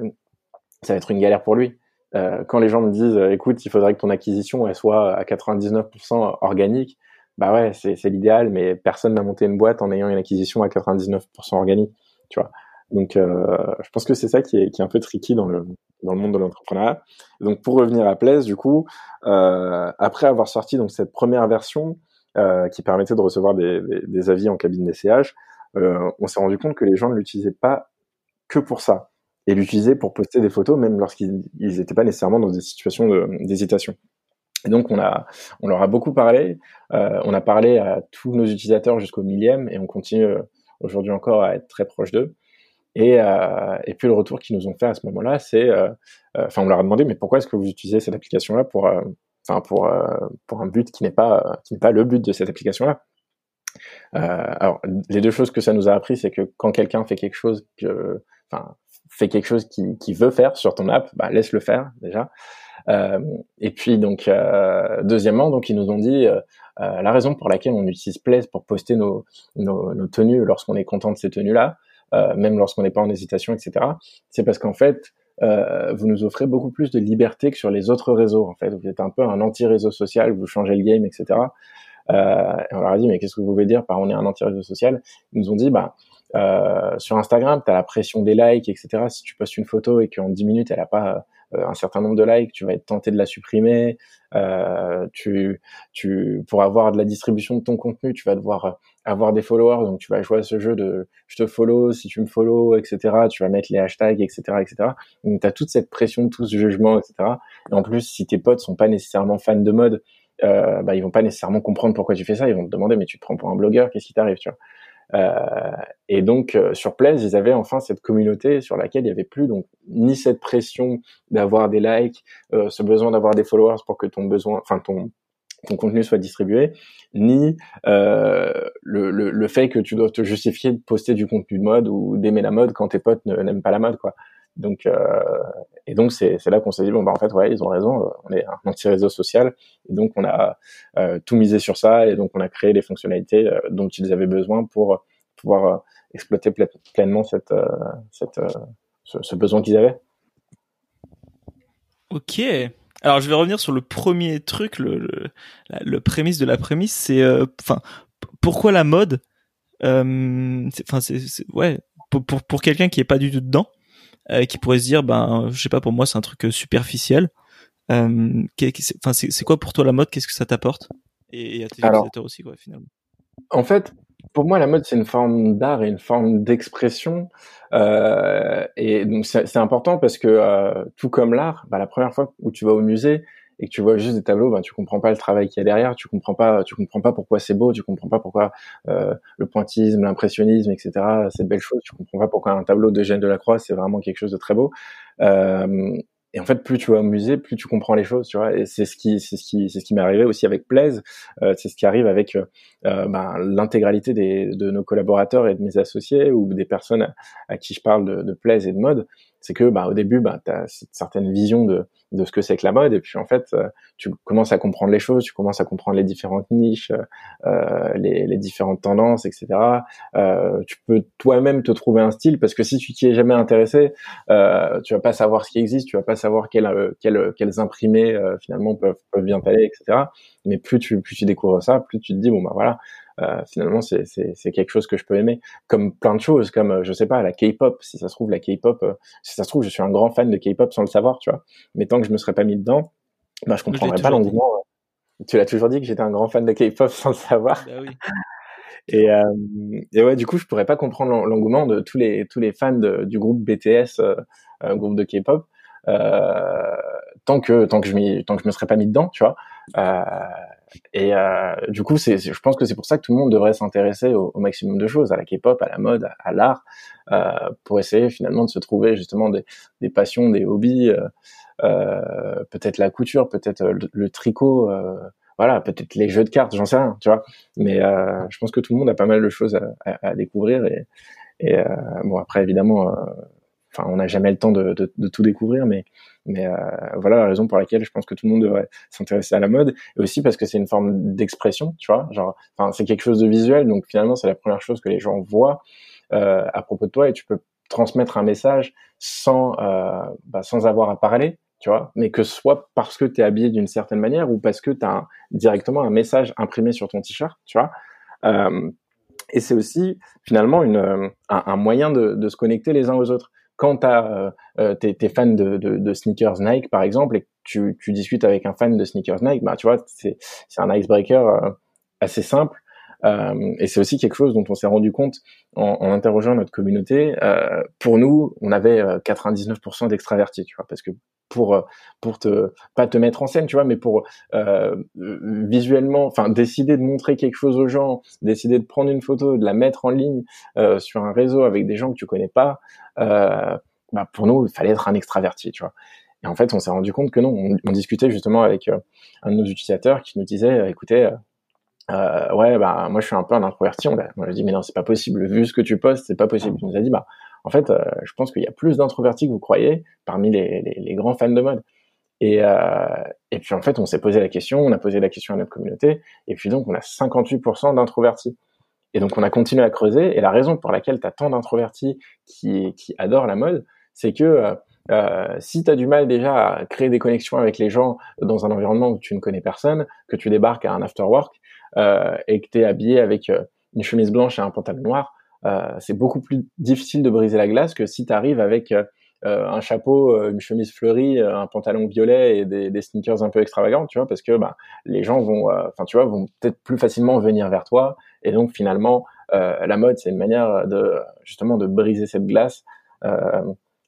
ça va être une galère pour lui. Euh, quand les gens me disent, euh, écoute, il faudrait que ton acquisition elle soit à 99% organique, bah ouais, c'est l'idéal, mais personne n'a monté une boîte en ayant une acquisition à 99% organique, tu vois. Donc, euh, je pense que c'est ça qui est, qui est un peu tricky dans le dans le monde de l'entrepreneuriat. Donc, pour revenir à Place, du coup, euh, après avoir sorti donc cette première version euh, qui permettait de recevoir des, des, des avis en cabine d'essayage, euh, on s'est rendu compte que les gens ne l'utilisaient pas que pour ça et l'utiliser pour poster des photos, même lorsqu'ils n'étaient pas nécessairement dans des situations d'hésitation. et donc on a, on leur a beaucoup parlé. Euh, on a parlé à tous nos utilisateurs jusqu'au millième, et on continue euh, aujourd'hui encore à être très proche d'eux. Et, euh, et puis le retour qu'ils nous ont fait à ce moment-là, c'est, enfin, on leur a demandé, mais pourquoi est-ce que vous utilisez cette application-là pour, enfin, pour, pour un but qui n'est pas, pas le but de cette application-là? alors, les deux choses que ça nous a appris, c'est que quand quelqu'un fait quelque chose que, enfin, fais quelque chose qui, qui veut faire sur ton app, bah, laisse le faire déjà. Euh, et puis donc euh, deuxièmement, donc ils nous ont dit euh, euh la raison pour laquelle on utilise Place pour poster nos, nos, nos tenues lorsqu'on est content de ces tenues-là, euh, même lorsqu'on n'est pas en hésitation, etc. C'est parce qu'en fait euh, vous nous offrez beaucoup plus de liberté que sur les autres réseaux. En fait, vous êtes un peu un anti-réseau social, vous changez le game, etc. Et on leur a dit mais qu'est-ce que vous voulez dire par on est un anti-réseau social? Ils nous ont dit bah euh, sur Instagram, tu as la pression des likes, etc. Si tu postes une photo et qu'en 10 minutes, elle n'a pas euh, un certain nombre de likes, tu vas être tenté de la supprimer. Euh, tu, tu, pour avoir de la distribution de ton contenu, tu vas devoir avoir des followers, donc tu vas jouer à ce jeu de je te follow, si tu me follow, etc. Tu vas mettre les hashtags, etc., etc. Donc as toute cette pression, tout ce jugement, etc. Et en plus, si tes potes sont pas nécessairement fans de mode, euh, bah, ils vont pas nécessairement comprendre pourquoi tu fais ça. Ils vont te demander mais tu te prends pour un blogueur, qu'est-ce qui t'arrive, tu vois et donc euh, sur Place, ils avaient enfin cette communauté sur laquelle il y avait plus donc ni cette pression d'avoir des likes, euh, ce besoin d'avoir des followers pour que ton besoin, enfin ton ton contenu soit distribué, ni euh, le, le, le, fait que tu dois te justifier de poster du contenu de mode ou d'aimer la mode quand tes potes n'aiment pas la mode, quoi. Donc, euh, et donc c'est là qu'on s'est dit bon bah en fait ouais ils ont raison, on est un anti-réseau social et donc on a euh, tout misé sur ça et donc on a créé les fonctionnalités euh, dont ils avaient besoin pour pouvoir euh, exploiter pleinement cette, cette ce, besoin qu'ils avaient. Ok. Alors je vais revenir sur le premier truc, le, le, prémisse de la prémisse, c'est enfin pourquoi la mode? Enfin c'est ouais pour pour, pour quelqu'un qui est pas du tout dedans euh, qui pourrait se dire ben je sais pas pour moi c'est un truc euh, superficiel. Euh, enfin c'est quoi pour toi la mode? Qu'est-ce que ça t'apporte? Et, à tes utilisateurs aussi quoi finalement. En fait pour moi, la mode, c'est une forme d'art et une forme d'expression. Euh, et donc, c'est important parce que, euh, tout comme l'art, bah, la première fois où tu vas au musée, et que tu vois juste des tableaux, ben tu comprends pas le travail qu'il y a derrière, tu comprends pas, tu comprends pas pourquoi c'est beau, tu comprends pas pourquoi euh, le pointillisme, l'impressionnisme, etc. C'est de belles choses. Tu comprends pas pourquoi un tableau de Jeanne de la Croix c'est vraiment quelque chose de très beau. Euh, et en fait, plus tu vas au musée, plus tu comprends les choses, tu vois. Et c'est ce qui, c'est ce qui, c'est ce qui m'est arrivé aussi avec Plaise. Euh, c'est ce qui arrive avec euh, ben, l'intégralité des, de nos collaborateurs et de mes associés ou des personnes à, qui je parle de, de Plaise et de mode c'est que bah, au début, bah, tu as cette certaine vision de, de ce que c'est que la mode, et puis en fait, euh, tu commences à comprendre les choses, tu commences à comprendre les différentes niches, euh, les, les, différentes tendances, etc. Euh, tu peux toi-même te trouver un style, parce que si tu t'y es jamais intéressé, euh, tu vas pas savoir ce qui existe, tu vas pas savoir quels euh, quels, imprimés finalement peuvent, peuvent bien t'aller, etc. Mais plus tu, plus tu découvres ça, plus tu te dis, bon bah voilà, euh, finalement c'est c'est quelque chose que je peux aimer comme plein de choses comme euh, je sais pas la K-pop si ça se trouve la K-pop euh, si ça se trouve je suis un grand fan de K-pop sans le savoir tu vois mais tant que je me serais pas mis dedans bah je comprendrais pas l'engouement tu l'as toujours dit que j'étais un grand fan de K-pop sans le savoir bah oui. Et, euh, et, ouais, du coup, je pourrais pas comprendre l'engouement de tous les tous les fans de, du groupe BTS, euh, groupe de K-pop, euh, tant que tant que je tant que je me serais pas mis dedans, tu vois. Euh, et euh, du coup, c'est, je pense que c'est pour ça que tout le monde devrait s'intéresser au, maximum de choses, à la K-pop, à la mode, à, l'art, euh, pour essayer finalement de se trouver justement des, des passions, des hobbies, euh, euh peut-être la couture, peut-être le, tricot, euh, voilà, peut-être les jeux de cartes, j'en sais rien, tu vois. Mais je pense que tout le monde a pas mal de choses à, à, à découvrir et, et bon après évidemment enfin, on n'a jamais le temps de, de, de, tout découvrir, mais, mais euh, voilà la raison pour laquelle je pense que tout le monde devrait s'intéresser à la mode, et aussi parce que c'est une forme d'expression, tu vois, genre, enfin, c'est quelque chose de visuel, donc finalement, c'est la première chose que les gens voient euh, à propos de toi, et tu peux transmettre un message sans, euh, bah, sans avoir à parler, tu vois, mais que soit parce que tu es habillé d'une certaine manière ou parce que tu as directement un message imprimé sur ton t-shirt, tu vois. Euh, et c'est aussi finalement une, un, un moyen de, de, se connecter les uns aux autres quand tu euh, euh, t'es, es fan de, de, de, sneakers Nike par exemple et que tu, tu discutes avec un fan de sneakers Nike, bah tu vois c'est c'est un icebreaker euh, assez simple euh, et c'est aussi quelque chose dont on s'est rendu compte en, interrogeant notre communauté. Euh, pour nous, on avait 99% euh, d'extravertis, tu vois, parce que pour pour te pas te mettre en scène, tu vois, mais pour visuellement, enfin décider de montrer quelque chose aux gens, décider de prendre une photo, de la mettre en ligne sur un réseau avec des gens que tu connais pas, bah pour nous, il fallait être un extraverti, tu vois. Et en fait, on s'est rendu compte que non. On, on discutait justement avec un de nos utilisateurs qui nous disait, écoutez, euh, ouais, bah moi je suis un peu un introverti. On a, on a dit mais non, c'est pas possible. Vu ce que tu postes, c'est pas possible. Il nous a dit bah en fait, euh, je pense qu'il y a plus d'introvertis que vous croyez parmi les, les, les, grands fans de mode. Et, euh, et puis en fait, on s'est posé la question, on a posé la question à notre communauté, et puis donc on a 58% d'introvertis. Et donc on a continué à creuser. Et la raison pour laquelle tu as tant d'introvertis qui, qui adorent la mode, c'est que euh, euh si tu as du mal déjà à créer des connexions avec les gens dans un environnement où tu ne connais personne, que tu débarques à un after work, et que tu es habillé avec euh, une chemise blanche et un pantalon noir, euh, c'est beaucoup plus difficile de briser la glace que si tu arrives avec un chapeau, une chemise fleurie, un pantalon violet et des, sneakers un peu extravagants, tu vois, parce que bah, les gens vont, enfin tu vois, vont peut-être plus facilement venir vers toi, et donc finalement, la mode c'est une manière de justement de briser cette glace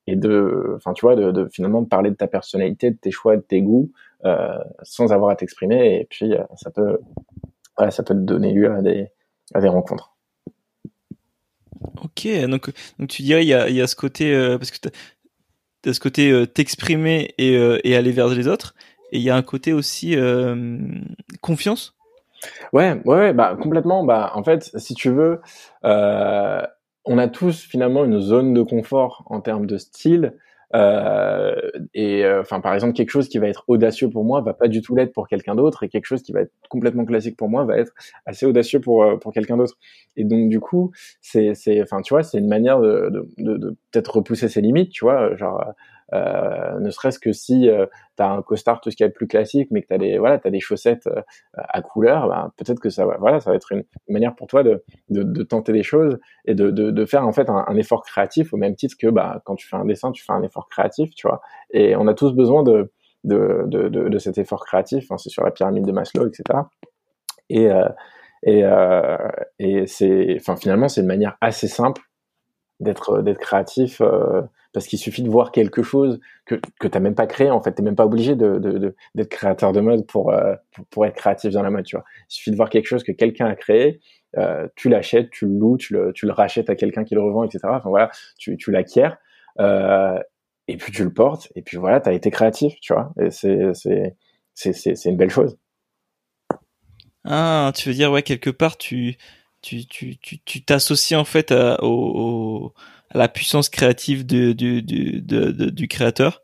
et de, enfin tu vois, de, de, finalement parler de ta personnalité, de tes choix, de tes goûts, sans avoir à t'exprimer, et puis ça peut ça peut te donner lieu à des, à des rencontres. Ok, donc, donc tu dirais il y a, il y a ce côté euh, parce que tu as ce côté euh, t'exprimer et, euh, et aller vers les autres et il y a un côté aussi confiance? Ouais, ouais, bah complètement. Bah en fait, si tu veux, on a tous finalement une zone de confort en termes de style. Euh, et euh, enfin, par exemple, quelque chose qui va être audacieux pour moi va pas du tout l'être pour quelqu'un d'autre, et quelque chose qui va être complètement classique pour moi va être assez audacieux pour euh, pour quelqu'un d'autre. Et donc du coup, c'est c'est enfin tu vois, c'est une manière de, de, de, de peut-être repousser ses limites, tu vois, genre euh, ne serait-ce que si euh, tu as un costard tout ce qui est plus classique, mais que tu as des voilà, as des chaussettes euh, à couleur, bah, peut-être que ça va voilà, ça va être une manière pour toi de, de, de tenter des choses et de, de, de faire en fait un, effort créatif au même titre que bah quand tu fais un dessin, tu fais un effort créatif, tu vois. Et on a tous besoin de de, de, de, cet effort créatif. Enfin, c'est sur la pyramide de Maslow, etc. Et euh, et, euh, et c'est, enfin finalement, c'est une manière assez simple d'être d'être créatif euh, parce qu'il suffit de voir quelque chose que que t'as même pas créé en fait. T'es même pas obligé de d'être de, créateur de mode pour, euh, pour, pour être créatif dans la mode tu vois. Il suffit de voir quelque chose que quelqu'un a créé euh, tu l'achètes tu le loues tu le tu le rachètes à quelqu'un qui le revend etc enfin voilà tu tu l'acquiers euh, et puis tu le portes et puis voilà t'as été créatif tu vois. Et c'est c'est c'est c'est une belle chose. Ah tu veux dire ouais quelque part tu tu tu tu t'associes en fait à, au, à, la puissance créative du du du, du créateur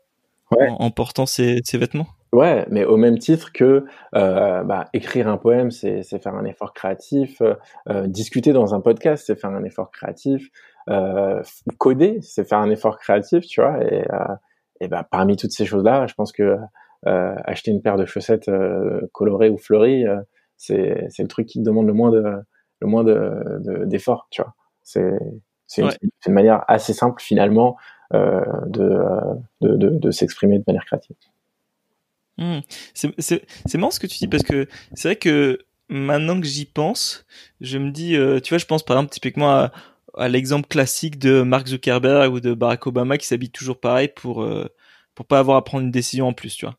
en, portant ses, ses, vêtements. Ouais, mais au même titre que euh, bah, écrire un poème, c'est faire un effort créatif. Euh, discuter dans un podcast, c'est faire un effort créatif. Euh, coder, c'est faire un effort créatif, tu vois. Et, euh, et bah, parmi toutes ces choses-là, je pense que euh, acheter une paire de chaussettes colorées ou fleuries, c'est le truc qui te demande le moins de le moins de d'efforts, tu vois. C'est c'est une, manière assez simple finalement euh, de, de, de, de s'exprimer de manière créative. Mmh. C'est marrant ce que tu dis parce que c'est vrai que maintenant que j'y pense, je me dis, euh, tu vois, je pense par exemple typiquement à, à l'exemple classique de Mark Zuckerberg ou de Barack Obama qui s'habille toujours pareil pour euh, pour pas avoir à prendre une décision en plus, tu vois.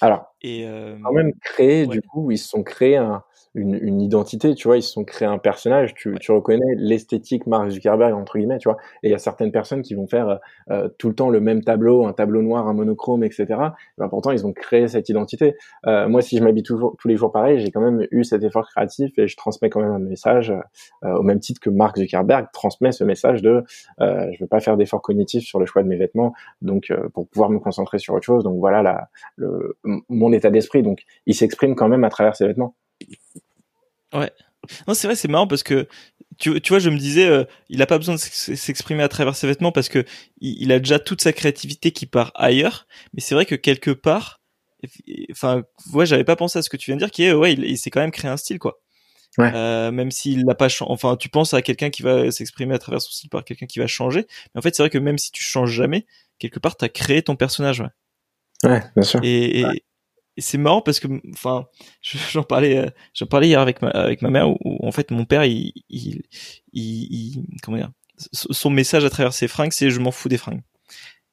Alors, et euh, quand même créé, du coup, ils se sont créés un, une, une, identité, tu vois, ils se sont créés un personnage, tu, tu reconnais l'esthétique Mark Zuckerberg, entre guillemets, tu vois, et il y a certaines personnes qui vont faire euh, tout le temps le même tableau, un tableau noir, un monochrome, etc. Et ben, pourtant, ils ont créé cette identité. Euh, moi, si je m'habille toujours tous les jours pareil, j'ai quand même eu cet effort créatif et je transmets quand même un message euh, au même titre que Mark Zuckerberg transmet ce message de euh, je veux pas faire d'effort cognitif sur le choix de mes vêtements, donc euh, pour pouvoir me concentrer sur autre chose. Donc voilà la, le, mon état d'esprit. Donc il s'exprime quand même à travers ses vêtements. Ouais. Non, c'est vrai, c'est marrant parce que tu, tu vois, je me disais, euh, il a pas besoin de s'exprimer à travers ses vêtements parce que il, a déjà toute sa créativité qui part ailleurs. Mais c'est vrai que quelque part, enfin, ouais, j'avais pas pensé à ce que tu viens de dire, qui est, ouais, il, s'est quand même créé un style, quoi. Ouais. Euh, même s'il n'a pas enfin tu penses à quelqu'un qui va s'exprimer à travers son style par quelqu'un qui va changer mais en fait c'est vrai que même si tu changes jamais quelque part tu as créé ton personnage ouais, ouais bien sûr et, et, et c'est marrant parce que enfin j'en parlais euh, j'en parlais hier avec ma avec ma mère où, en fait mon père il il, il, comment dire son message à travers ses fringues c'est je m'en fous des fringues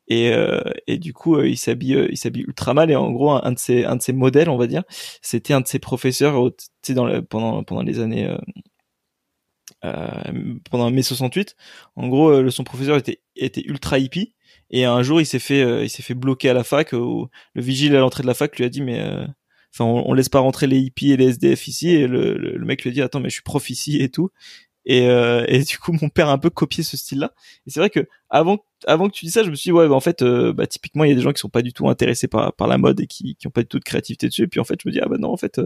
et euh, et du coup euh, il s'habille il s'habille ultra mal. Et en gros un, de ses un de ses modèles on va dire c'était un de ses professeurs sais dans le, pendant pendant les années pendant mai 68 en gros son professeur était était ultra hippie et un jour, il s'est fait, euh, il s'est fait bloquer à la fac. Où le vigile à l'entrée de la fac lui a dit, mais euh, enfin, on, laisse pas rentrer les hippies et les SDF ici. Et le, le, mec lui a dit, attends, mais je suis prof ici et tout. Et, euh, et du coup, mon père a un peu copié ce style-là. Et c'est vrai que avant, avant que tu dis ça, je me suis dit ouais, bah, en fait, bah, typiquement, il y a des gens qui sont pas du tout intéressés par, par la mode et qui, qui ont pas du tout de créativité dessus. Et puis en fait, je me dis ah bah non, en fait,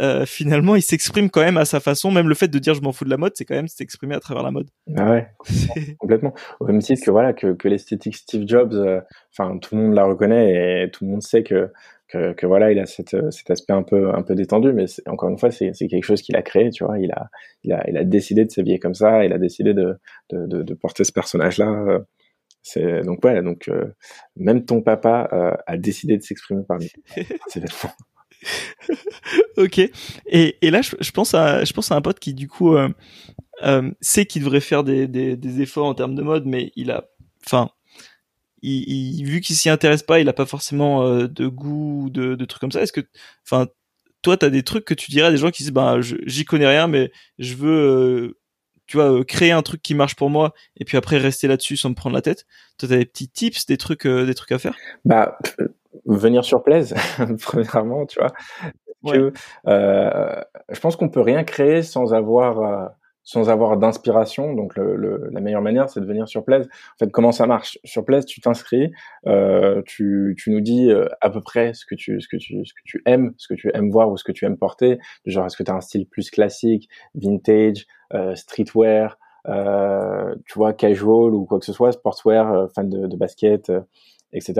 euh, finalement, il s'exprime quand même à sa façon. Même le fait de dire je m'en fous de la mode, c'est quand même s'exprimer à travers la mode. Ah ouais, complètement. Au même titre que voilà que, que l'esthétique Steve Jobs, euh, enfin tout le monde la reconnaît et tout le monde sait que que, que voilà, il a cette, cet aspect un peu un peu détendu, mais encore une fois, c'est quelque chose qu'il a créé, tu vois. Il a il a il a décidé de s'habiller comme ça, il a décidé de de, de, de porter ce personnage-là. C'est donc ouais, donc euh, même ton papa a décidé de s'exprimer par ses vêtements. ok. Et, et là, je, je, pense à, je pense à un pote qui du coup euh, euh, sait qu'il devrait faire des, des, des, efforts en termes de mode, mais il a, enfin, il, vu qu'il s'y intéresse pas, il a pas forcément euh, de goût, de, de trucs comme ça. Est-ce que, enfin, toi, t'as des trucs que tu dirais à des gens qui disent, bah, j'y connais rien, mais je veux euh, tu vois, créer un truc qui marche pour moi et puis après rester là-dessus sans me prendre la tête? Toi, t'as des petits tips, des trucs, euh, des trucs à faire? Bah, venir sur Plaise, premièrement, tu vois. Que, euh, je pense qu'on peut rien créer sans avoir euh, sans avoir d'inspiration. Donc le, la meilleure manière, c'est de venir sur Plaise. En fait, comment ça marche? Sur Plaise, tu t'inscris, euh, tu, tu nous dis euh, à peu près ce que tu ce que tu ce que tu aimes, ce que tu aimes voir ou ce que tu aimes porter. Genre, est-ce que tu as un style plus classique, vintage, euh, streetwear, euh, tu vois, casual ou quoi que ce soit, sportswear, fan de, de basket, euh, etc.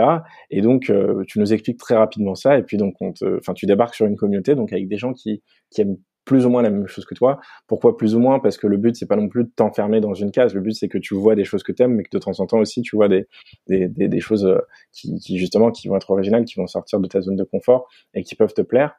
Et donc, tu nous expliques très rapidement ça. Et puis donc, on enfin, tu débarques sur une communauté donc avec des gens qui qui aiment plus ou moins la même chose que toi. Pourquoi plus ou moins? Parce que le but c'est pas non plus de t'enfermer dans une case. Le but c'est que tu vois des choses que t'aimes, mais que de temps en temps aussi tu vois des des, des, des choses qui, qui, justement qui vont être originales, qui vont sortir de ta zone de confort et qui peuvent te plaire.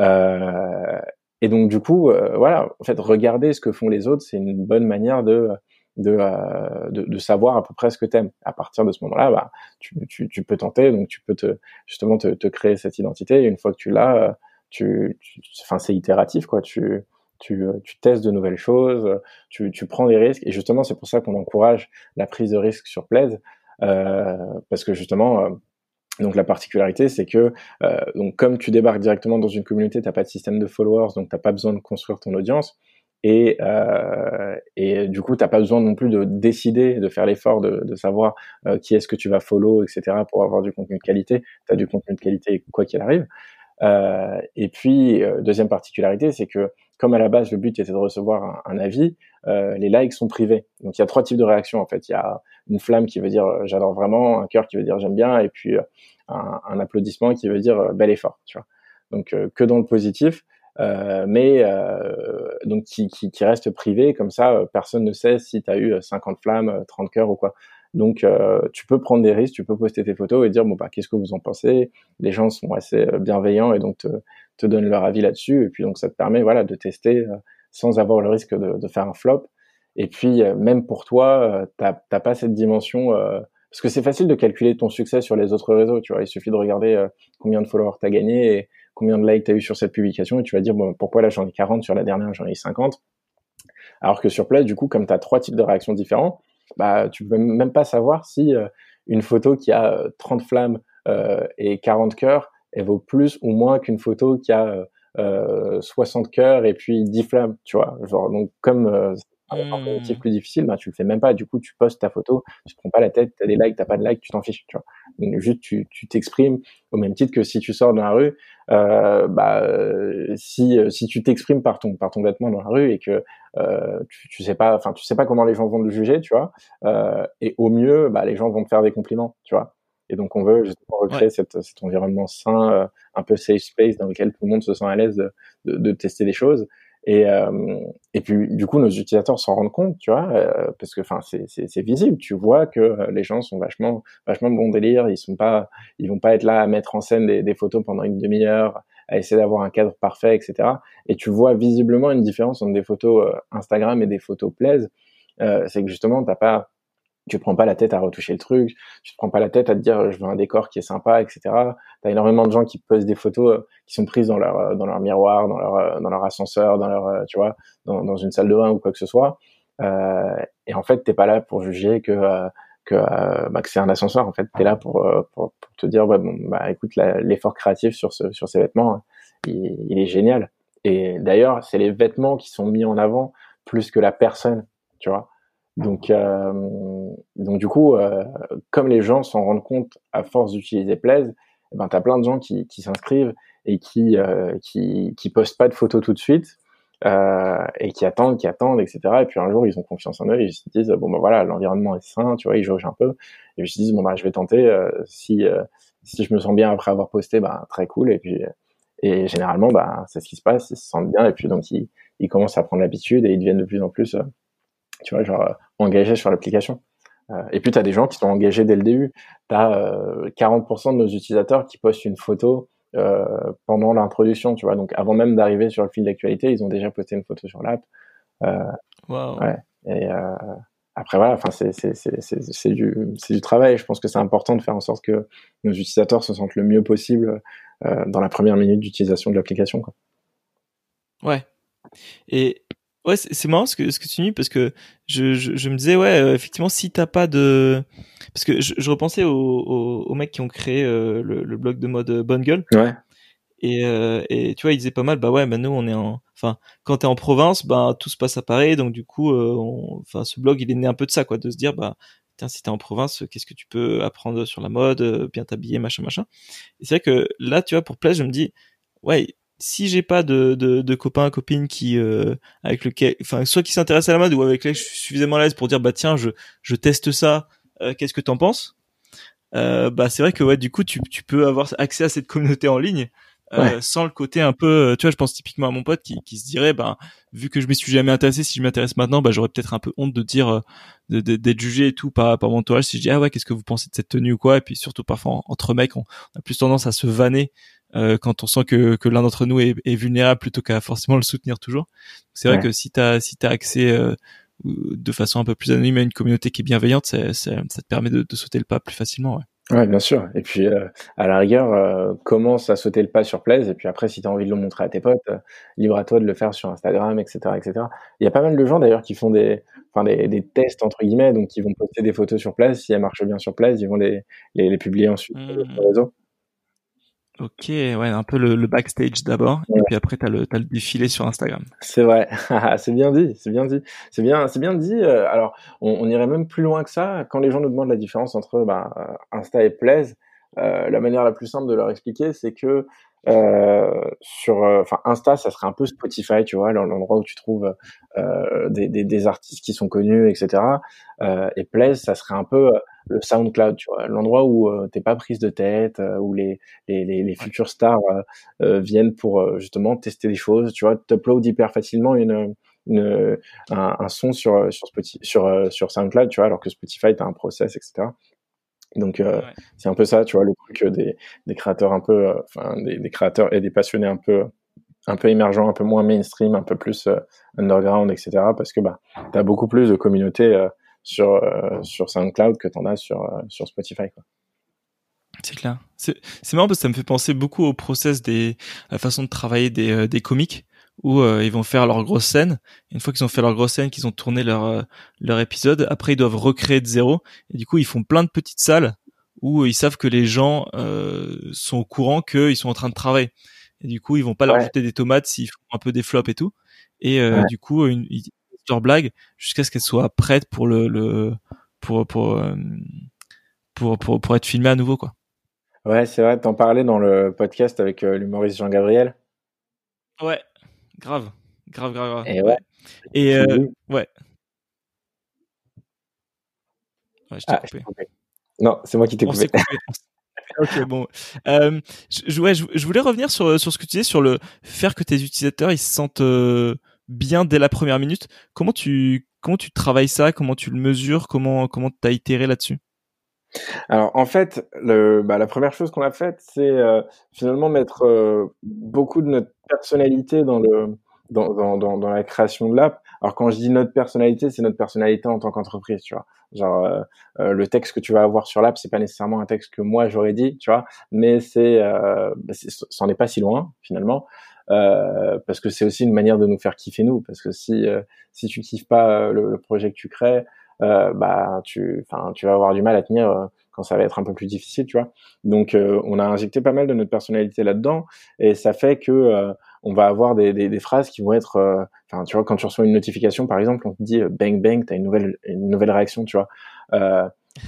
Euh, et donc du coup, euh, voilà, en fait, regarder ce que font les autres, c'est une bonne manière de de, euh, de, de, savoir à peu près ce que t'aimes. À partir de ce moment-là, bah, tu, tu, tu, peux tenter, donc tu peux te justement te, te créer cette identité. Et une fois que tu l'as, euh, tu, enfin c'est itératif quoi. Tu, tu, tu testes de nouvelles choses, tu, tu prends des risques. Et justement, c'est pour ça qu'on encourage la prise de risque sur Plaise, euh, parce que justement, donc la particularité, c'est que euh, donc comme tu débarques directement dans une communauté, t'as pas de système de followers, donc t'as pas besoin de construire ton audience. Et, euh, et du coup, t'as pas besoin non plus de décider, de faire l'effort de, de, savoir euh, qui est-ce que tu vas follow, etc. pour avoir du contenu de qualité. T'as du contenu de qualité quoi qu'il arrive. Euh, et puis euh, deuxième particularité, c'est que comme à la base le but était de recevoir un, un avis, euh, les likes sont privés. Donc il y a trois types de réactions en fait. Il y a une flamme qui veut dire j'adore vraiment, un cœur qui veut dire j'aime bien, et puis un, un, applaudissement qui veut dire bel effort. Tu vois. Donc que dans le positif. Euh, mais euh, donc qui, qui, qui, reste privé comme ça personne ne sait si tu as eu 50 flammes 30 cœurs ou quoi donc, euh, tu peux prendre des risques, tu peux poster tes photos et dire bon bah qu'est-ce que vous en pensez? Les gens sont assez euh, bienveillants et donc te, te donnent leur avis là-dessus. Et puis donc ça te permet voilà de tester euh, sans avoir le risque de, de, faire un flop. Et puis même pour toi, t'as pas cette dimension parce que c'est facile de calculer ton succès sur les autres réseaux. Tu vois, il suffit de regarder combien de followers t'as gagné et combien de likes t'as eu sur cette publication et tu vas dire bon pourquoi là j'en ai 40 sur la dernière j'en ai 50. Alors que sur Place, du coup, comme tu as trois types de réactions différents, bah, tu peux même pas savoir si euh, une photo qui a 30 euh, flammes euh, et 40 cœurs, elle vaut plus ou moins qu'une photo qui a 60 cœurs et puis 10 flammes, tu vois. Genre, donc, comme euh, un mmh. plus difficile, bah, tu le fais même pas. Du coup, tu postes ta photo, tu te prends pas la tête, t'as des likes, t'as pas de likes, tu t'en fiches, tu vois. Donc, juste, tu, tu t'exprimes au même titre que si tu sors dans la rue, euh, bah, si, si tu t'exprimes par ton, par ton vêtement dans la rue et que euh, tu, tu sais pas, enfin, tu sais pas comment les gens vont le juger, tu vois. Euh, et au mieux, bah, les gens vont te faire des compliments, tu vois. Et donc, on veut justement recréer cet environnement sain, euh, un peu safe space dans lequel tout le monde se sent à l'aise de, de, de, tester des choses. Et, euh, et puis, du coup, nos utilisateurs s'en rendent compte, tu vois, euh, parce que, enfin, c'est visible. Tu vois que les gens sont vachement, vachement bon délire. Ils sont pas, ils vont pas être là à mettre en scène des, des photos pendant une demi-heure à essayer d'avoir un cadre parfait, etc. Et tu vois visiblement une différence entre des photos euh, Instagram et des photos Plaise. Euh, c'est que justement, t'as pas, tu prends pas la tête à retoucher le truc, tu te prends pas la tête à te dire je veux un décor qui est sympa, etc. T'as énormément de gens qui posent des photos euh, qui sont prises dans leur dans leur miroir, dans leur dans leur ascenseur, dans leur tu vois, dans, dans une salle de bain ou quoi que ce soit. Euh, et en fait, t'es pas là pour juger que que, bah, que c'est un ascenseur. En fait, t'es là pour, pour, pour te dire ouais bon bah écoute l'effort créatif sur ce, sur ces vêtements, il, il est génial. Et d'ailleurs, c'est les vêtements qui sont mis en avant plus que la personne, tu vois. Donc, euh, donc du coup, euh, comme les gens s'en rendent compte à force d'utiliser Plaise, eh ben t'as plein de gens qui, qui s'inscrivent et qui, euh, qui qui postent pas de photos tout de suite euh, et qui attendent, qui attendent, etc. Et puis un jour, ils ont confiance en eux et ils se disent bon ben voilà, l'environnement est sain, tu vois, ils jaugent un peu. Et ils se disent bon bah je vais tenter euh, si euh, si je me sens bien après avoir posté, bah très cool. Et puis et généralement bah c'est ce qui se passe, ils se sentent bien. Et puis donc ils ils commencent à prendre l'habitude et ils deviennent de plus en plus tu vois, genre euh, engagés sur l'application. Euh, et puis, tu as des gens qui sont engagés dès le début. Tu as 40% de nos utilisateurs qui postent une photo euh, pendant l'introduction, tu vois. Donc, avant même d'arriver sur le fil d'actualité, ils ont déjà posté une photo sur l'app. wow. ouais. Et après, voilà, enfin, c'est du, du travail. Je pense que c'est important de faire en sorte que nos utilisateurs se sentent le mieux possible dans la première minute d'utilisation de l'application. Ouais. Et Ouais, c'est marrant ce que ce que tu dis parce que je, je, je me disais ouais euh, effectivement si t'as pas de parce que je, je repensais aux, aux, mecs qui ont créé euh, le, le, blog de mode Bonne Gueule. Ouais. Et, euh, et tu vois, ils disaient pas mal, bah ouais, bah nous on est en, enfin, quand t'es en province, bah tout se passe à Paris, donc du coup, enfin, ce blog il est né un peu de ça, quoi, de se dire, bah tiens, si t'es en province, qu'est-ce que tu peux apprendre sur la mode, bien t'habiller, machin, machin. Et c'est vrai que là, tu vois, pour Place, je me dis, ouais, si j'ai pas de, de, de copains copines qui euh, avec lequel enfin soit qui s'intéressent à la mode ou avec lesquels je suis suffisamment à l'aise pour dire bah tiens je je teste ça euh, qu'est-ce que t'en penses? Euh, bah c'est vrai que ouais du coup tu tu peux avoir accès à cette communauté en ligne euh, sans le côté un peu tu vois je pense typiquement à mon pote qui qui se dirait bah vu que je m'y suis jamais intéressé si je m'intéresse maintenant bah j'aurais peut-être un peu honte de dire de d'être jugé et tout par par mon entourage si je dis ah ouais qu'est-ce que vous pensez de cette tenue ou quoi? Et puis surtout parfois entre mecs on, a plus tendance à se vanner euh, quand on sent que, que l'un d'entre nous est, est, vulnérable plutôt qu'à forcément le soutenir toujours. C'est vrai que si tu as si t'as accès euh, de façon un peu plus anonyme à une communauté qui est bienveillante, ça, ça, ça te permet de, de, sauter le pas plus facilement. Ouais. Ouais, bien sûr. Et puis, euh, à la rigueur, euh, commence à sauter le pas sur Plaise. Et puis après, si tu as envie de le montrer à tes potes, libre à toi de le faire sur Instagram, etc., etc. Il y a pas mal de gens d'ailleurs qui font des, enfin des, des, tests entre guillemets, donc qui vont poster des photos sur Plaise. Si elles marchent bien sur Plaise, ils vont les, les, les publier ensuite sur mmh. Ok, ouais, un peu le, le backstage d'abord, et puis après t'as le t'as le défilé sur Instagram. C'est vrai, c'est bien dit, c'est bien dit, c'est bien, c'est bien dit. Euh, alors, on, on, irait même plus loin que ça. Quand les gens nous demandent la différence entre bah, Insta et Plaise, euh, la manière la plus simple de leur expliquer, c'est que euh, sur, enfin Insta, ça serait un peu Spotify, tu vois, l'endroit où tu trouves euh, des, des, des, artistes qui sont connus, etc. et Plaise, ça serait un peu le SoundCloud, tu vois, l'endroit où euh, t'es pas prise de tête, euh, où les, les, les, les futurs stars euh, viennent pour justement tester des choses, tu vois, t'upload hyper facilement une, une un, un, son sur sur Spotify, sur sur SoundCloud, tu vois, alors que Spotify t'as un process, etc. Donc c'est un peu ça, tu vois, le truc des, des créateurs un peu, enfin des, des, créateurs et des passionnés un peu un peu émergents, un peu moins mainstream, un peu plus underground, etc. Parce que bah t'as beaucoup plus de communautés sur euh, sur SoundCloud que t'en as sur euh, sur Spotify quoi. C'est clair. C'est marrant parce que ça me fait penser beaucoup au process des la façon de travailler des euh, des comiques où ils vont faire leur grosse scène. Une fois qu'ils ont fait leur grosse scène, qu'ils ont tourné leur leur épisode, après ils doivent recréer de zéro. Et du coup, ils font plein de petites salles où ils savent que les gens sont au courant qu'ils sont en train de travailler. Et du coup, ils vont pas leur jeter des tomates s'ils font un peu des flops et tout. Et du coup, une, leur blague jusqu'à ce qu'elle soit prête pour le, le pour, pour, euh, pour, pour, pour, être filmée à nouveau, quoi. Ouais, c'est vrai, t'en parlais dans le podcast avec euh, l'humoriste Jean-Gabriel. Ouais, grave, grave, grave, grave. Et ouais. Et euh, ouais. Ouais, je t'ai ah, coupé. Non, c'est moi qui t'ai coupé. ok, bon. Euh, je, ouais, je, je, voulais revenir sur, sur ce que tu disais sur le faire que tes utilisateurs ils se sentent bien dès la première minute. Comment tu comment tu travailles ça? Comment tu le mesures? Comment comment t'as itéré là-dessus? Alors en fait, le, bah, la première chose qu'on a faite, c'est euh, finalement mettre euh, beaucoup de notre personnalité dans le dans, dans, dans, la création de l'app. Alors quand je dis notre personnalité, c'est notre personnalité en tant qu'entreprise, tu vois. Genre euh, le texte que tu vas avoir sur l'app, c'est pas nécessairement un texte que moi j'aurais dit, tu vois, mais c'est, bah, c'en est pas si loin finalement. Euh, parce que c'est aussi une manière de nous faire kiffer nous. Parce que si euh, si tu kiffes pas euh, le, projet que tu crées, bah tu enfin tu vas avoir du mal à tenir quand ça va être un peu plus difficile, tu vois. Donc on a injecté pas mal de notre personnalité là-dedans et ça fait que on va avoir des, des, des, phrases qui vont être, enfin tu vois, quand tu reçois une notification par exemple, on te dit bang bang, t'as une nouvelle une nouvelle réaction, tu vois.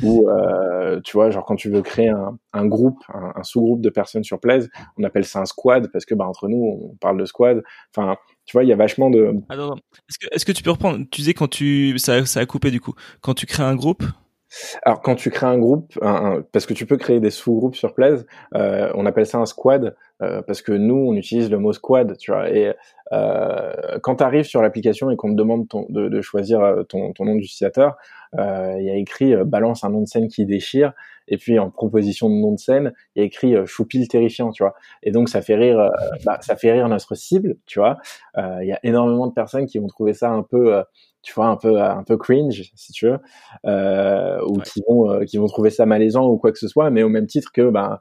Ou euh, tu vois genre quand tu veux créer un, un groupe un, sous-groupe de personnes sur Plaise on appelle ça un squad parce que bah entre nous on parle de squad. Enfin tu vois il y a vachement de est-ce que est-ce que tu peux reprendre? Tu disais quand tu ça ça a coupé du coup. Quand tu crées un groupe? Alors quand tu crées un groupe, parce que tu peux créer des sous-groupes sur Plaise, euh, on appelle ça un squad euh, parce que nous on utilise le mot squad, tu vois. Et euh, quand tu arrives sur l'application et qu'on te demande de, de, choisir euh, ton, ton nom d'utilisateur, euh, il y a écrit balance un nom de scène qui déchire, et puis en proposition de nom de scène, il y a écrit choupil terrifiant, tu vois. Et donc ça fait rire, bah, ça fait rire notre cible, tu vois. Il y a énormément de personnes qui vont trouver ça un peu tu vois, un peu un peu cringe, si tu veux, euh, ou qui vont qui vont trouver ça malaisant ou quoi que ce soit, mais au même titre que ben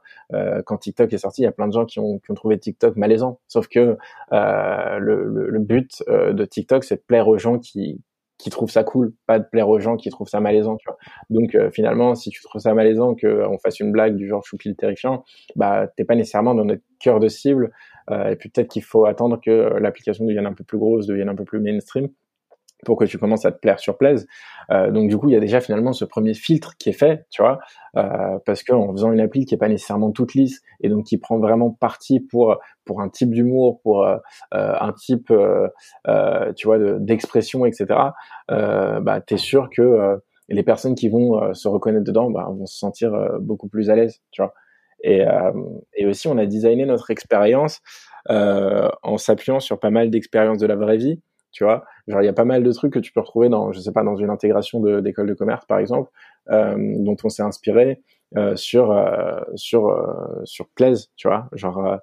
quand TikTok est sorti, il y a plein de gens qui ont qui ont trouvé TikTok malaisant. Sauf que le, le, le, but de TikTok, c'est de plaire aux gens qui qui trouvent ça cool, pas de plaire aux gens qui trouvent ça malaisant, tu vois. Donc euh, finalement, si tu trouves ça malaisant qu'on euh, fasse une blague du genre choupi terrifiant, bah t'es pas nécessairement dans notre cœur de cible. Euh, et puis peut-être qu'il faut attendre que l'application devienne un peu plus grosse, devienne un peu plus mainstream pour que tu commences à te plaire sur plaise. Euh, donc du coup, il y a déjà finalement ce premier filtre qui est fait, tu vois, euh, parce qu'en faisant une appli qui est pas nécessairement toute lisse et donc qui prend vraiment parti pour pour un type d'humour, pour euh, un type, euh, tu vois, d'expression, etc. bah, t'es sûr que les personnes qui vont se reconnaître dedans, bah, vont se sentir beaucoup plus à l'aise, tu vois. Et, et aussi, on a designé notre expérience en s'appuyant sur pas mal d'expériences de la vraie vie tu vois. Genre, il y a pas mal de trucs que tu peux retrouver dans, je sais pas, dans une intégration d'école de, commerce, par exemple, euh, dont on s'est inspiré euh, sur euh, sur sur Plaise, tu vois. Genre,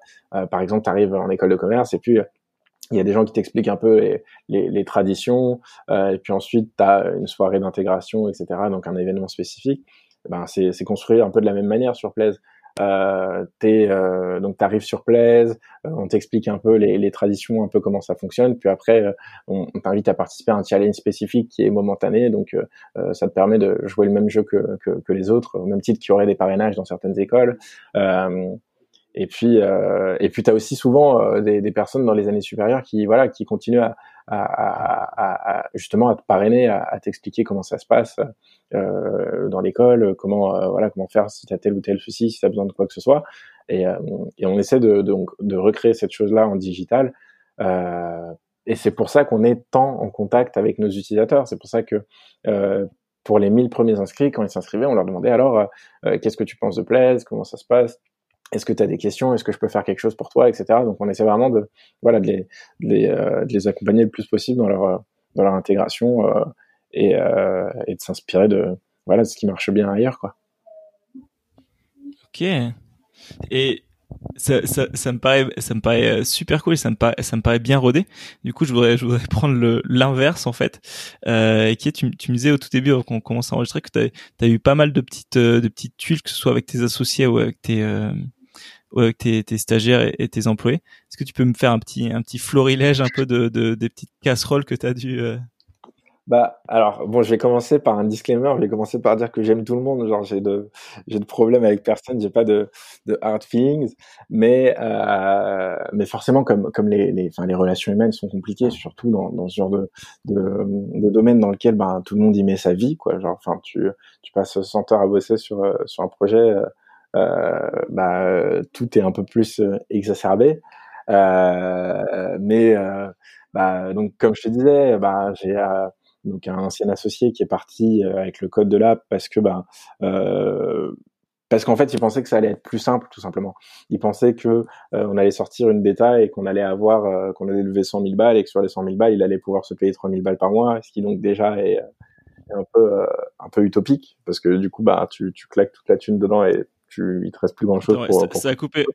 par exemple, tu arrives en école de commerce et puis il y a des gens qui t'expliquent un peu les, les, les traditions, et puis ensuite tu as une soirée d'intégration, etc. Donc un événement spécifique. Ben c'est construit un peu de la même manière sur Plaise. Euh, t'es, euh, donc tu arrives sur Plaise, euh, on t'explique un peu les, les, traditions, un peu comment ça fonctionne, puis après euh, on, on t'invite à participer à un challenge spécifique qui est momentané, donc ça te permet de jouer le même jeu que, que, que les autres, au même titre qu'il y aurait des parrainages dans certaines écoles. et puis, et puis tu as aussi souvent des, des, personnes dans les années supérieures qui, voilà, qui continuent à, à, à, justement à te parrainer, à, t'expliquer comment ça se passe euh, dans l'école, comment euh, voilà comment faire si tu as tel ou tel souci, si tu as besoin de quoi que ce soit. Et, euh, et on essaie de, de, de, recréer cette chose-là en digital. Euh, et c'est pour ça qu'on est tant en contact avec nos utilisateurs. C'est pour ça que pour les 1000 premiers inscrits, quand ils s'inscrivaient, on leur demandait alors qu'est-ce que tu penses de Plaise, comment ça se passe, est-ce que tu as des questions Est-ce que je peux faire quelque chose pour toi, etc. Donc on essaie vraiment de voilà de les, euh, accompagner le plus possible dans leur dans leur intégration euh, et, euh, et de s'inspirer de voilà ce qui marche bien ailleurs quoi. Ok. Et ça, me paraît ça me paraît super cool ça me paraît ça me paraît bien rodé du coup je voudrais je voudrais prendre l'inverse en fait euh, qui est tu, tu me disais au tout début quand on commence à enregistrer que tu as, eu pas mal de petites de petites tuiles que ce soit avec tes associés ou avec tes euh, avec tes, stagiaires et, tes employés. Est-ce que tu peux me faire un petit un petit florilège un peu de, de des petites casseroles que tu as dû euh... Bah alors bon, je vais commencer par un disclaimer. Je vais commencer par dire que j'aime tout le monde. Genre j'ai de j'ai de problèmes avec personne. J'ai pas de de hard feelings. Mais euh, mais forcément comme comme les les enfin les relations humaines sont compliquées, surtout dans dans ce genre de de, de domaine dans lequel ben tout le monde y met sa vie quoi. Genre enfin tu tu passes 100 heures à bosser sur sur un projet. Euh, euh, bah, tout est un peu plus euh, exacerbé. Euh, mais bah, donc comme je te disais, bah, j'ai donc un ancien associé qui est parti avec le code de l'app parce que bah, parce qu'en fait, il pensait que ça allait être plus simple, tout simplement. Il pensait que on allait sortir une bêta et qu'on allait avoir, qu'on allait lever 100 000 balles et que sur les 100 000 balles, il allait pouvoir se payer 3 000 balles par mois, ce qui donc déjà est, un peu un peu utopique parce que du coup, bah, tu, tu claques toute la thune dedans et tu, il te reste plus grand chose pour, ça, a coupé.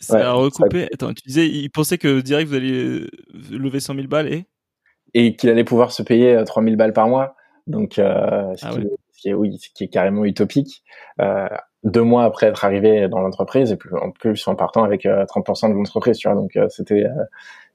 Ça a recoupé. Attends, tu disais, il pensait que direct vous alliez lever 100 000 balles et? Et qu'il allait pouvoir se payer 3 euh, 000 balles par mois. Donc, euh, ce, ah qui, est, oui, ce qui est carrément utopique. Euh, deux mois après être arrivé dans l'entreprise, et puis en plus en partant avec 30% de l'entreprise, tu vois. Donc, c'était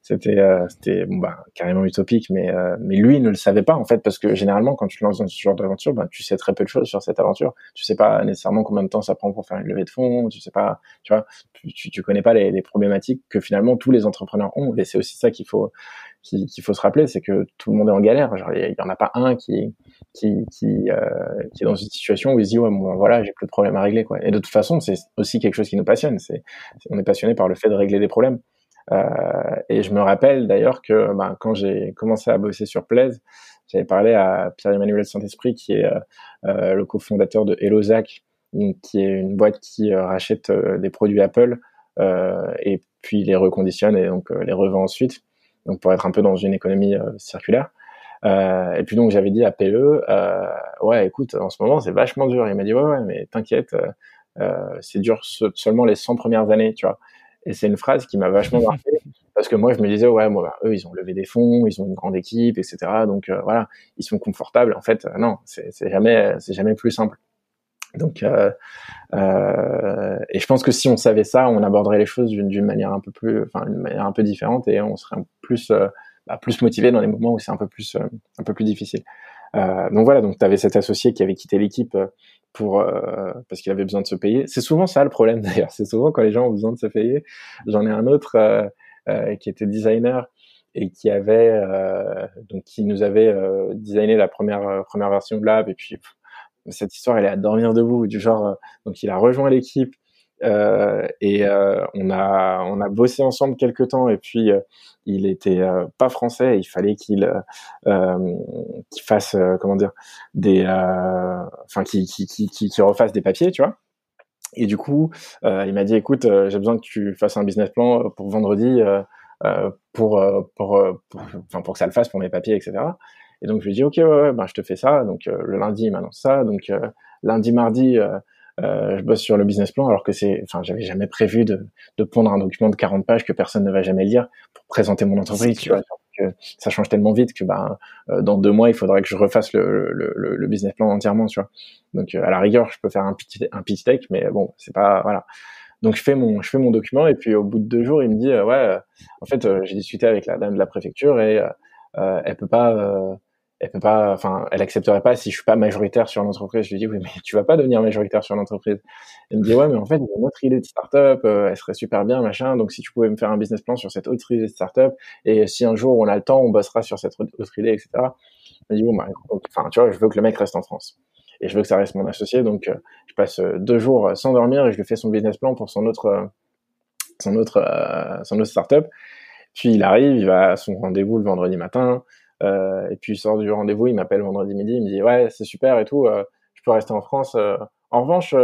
c'était euh, c'était bon bah carrément utopique mais euh, mais lui ne le savait pas en fait parce que généralement quand tu te lances dans ce genre d'aventure bah tu sais très peu de choses sur cette aventure. Tu sais pas nécessairement combien de temps ça prend pour faire une levée de fonds tu sais pas tu vois tu tu connais pas les, les problématiques que finalement tous les entrepreneurs ont et c'est aussi ça qu'il faut qu'il faut se rappeler c'est que tout le monde est en galère. Il y, en a pas un qui qui qui, euh, qui est dans une situation où il se dit ouais bon voilà j'ai plus de problèmes à régler quoi. Et de toute façon c'est aussi quelque chose qui nous passionne c'est on est passionné par le fait de régler des problèmes et je me rappelle d'ailleurs que ben, quand j'ai commencé à bosser sur Plaise, j'avais parlé à Pierre-Emmanuel Saint-Esprit, qui est euh, euh, le cofondateur de HelloZac, qui est une boîte qui rachète des produits Apple et puis les reconditionne et donc les revend ensuite, donc pour être un peu dans une économie circulaire. Euh, et puis donc j'avais dit à PE, euh, ouais, écoute, en ce moment c'est vachement dur. il m'a dit ouais, ouais, mais t'inquiète, euh, c'est dur seulement les 100 premières années, tu vois. Et c'est une phrase qui m'a vachement marqué parce que moi je me disais ouais moi bah, eux ils ont levé des fonds ils ont une grande équipe etc donc euh, voilà ils sont confortables. En fait non c'est jamais c'est jamais plus simple. Donc euh, euh, et je pense que si on savait ça on aborderait les choses d'une manière un peu plus enfin une manière un peu différente et on serait plus bah, plus motivé dans les moments où c'est un peu plus un peu plus difficile donc voilà donc tu avais cet associé qui avait quitté l'équipe pour parce qu'il avait besoin de se payer. C'est souvent ça le problème d'ailleurs. C'est souvent quand les gens ont besoin de se payer. J'en ai un autre euh, qui était designer et qui avait euh, donc qui nous avait euh, designé la première première version de l'app. Et puis cette histoire elle est à dormir debout du genre donc il a rejoint l'équipe euh, et euh, on a on a bossé ensemble quelques temps et puis euh, il était pas français il fallait qu'il qu'il fasse comment dire des enfin qui qui qui refasse des papiers tu vois et du coup, il m'a dit, écoute, j'ai besoin que tu fasses un business plan pour vendredi, pour pour enfin, pour que ça le fasse pour mes papiers, etc. Et donc je lui ai dit, ok, ouais ben je te fais ça. Donc le lundi, il m'annonce ça. Donc lundi, mardi, je bosse sur le business plan, alors que c'est, enfin, j'avais jamais prévu de de prendre un document de 40 pages que personne ne va jamais lire pour présenter mon entreprise, tu vois ça change tellement vite que bah, dans deux mois, il faudrait que je refasse le, le, le, business plan entièrement, tu vois. Donc euh, à la rigueur, je peux faire un petit un pitch deck, mais bon, c'est pas voilà. Donc je fais mon je fais mon document et puis au bout de deux jours, il me dit euh, ouais, en fait j'ai discuté avec la dame de la préfecture et elle peut pas elle peut pas, enfin, elle accepterait pas si je suis pas majoritaire sur l'entreprise. Je lui dis oui, mais tu vas pas devenir majoritaire sur l'entreprise. Elle me dit ouais, mais en fait, a une autre idée de startup, euh, elle serait super bien, machin. Donc si tu pouvais me faire un business plan sur cette autre idée de startup, et si un jour on a le temps, on bossera sur cette autre idée, etc. Elle me dit bon, bah, enfin, tu vois, je veux que le mec reste en France et je veux que ça reste mon associé. Donc euh, je passe euh, deux jours sans dormir et je lui fais son business plan pour son autre, son autre, son autre startup. Puis il arrive, il va à son rendez-vous le vendredi matin. Euh, et puis il sort du rendez-vous, il m'appelle vendredi midi, il me dit ouais c'est super et tout, euh, je peux rester en France. Euh. en revanche,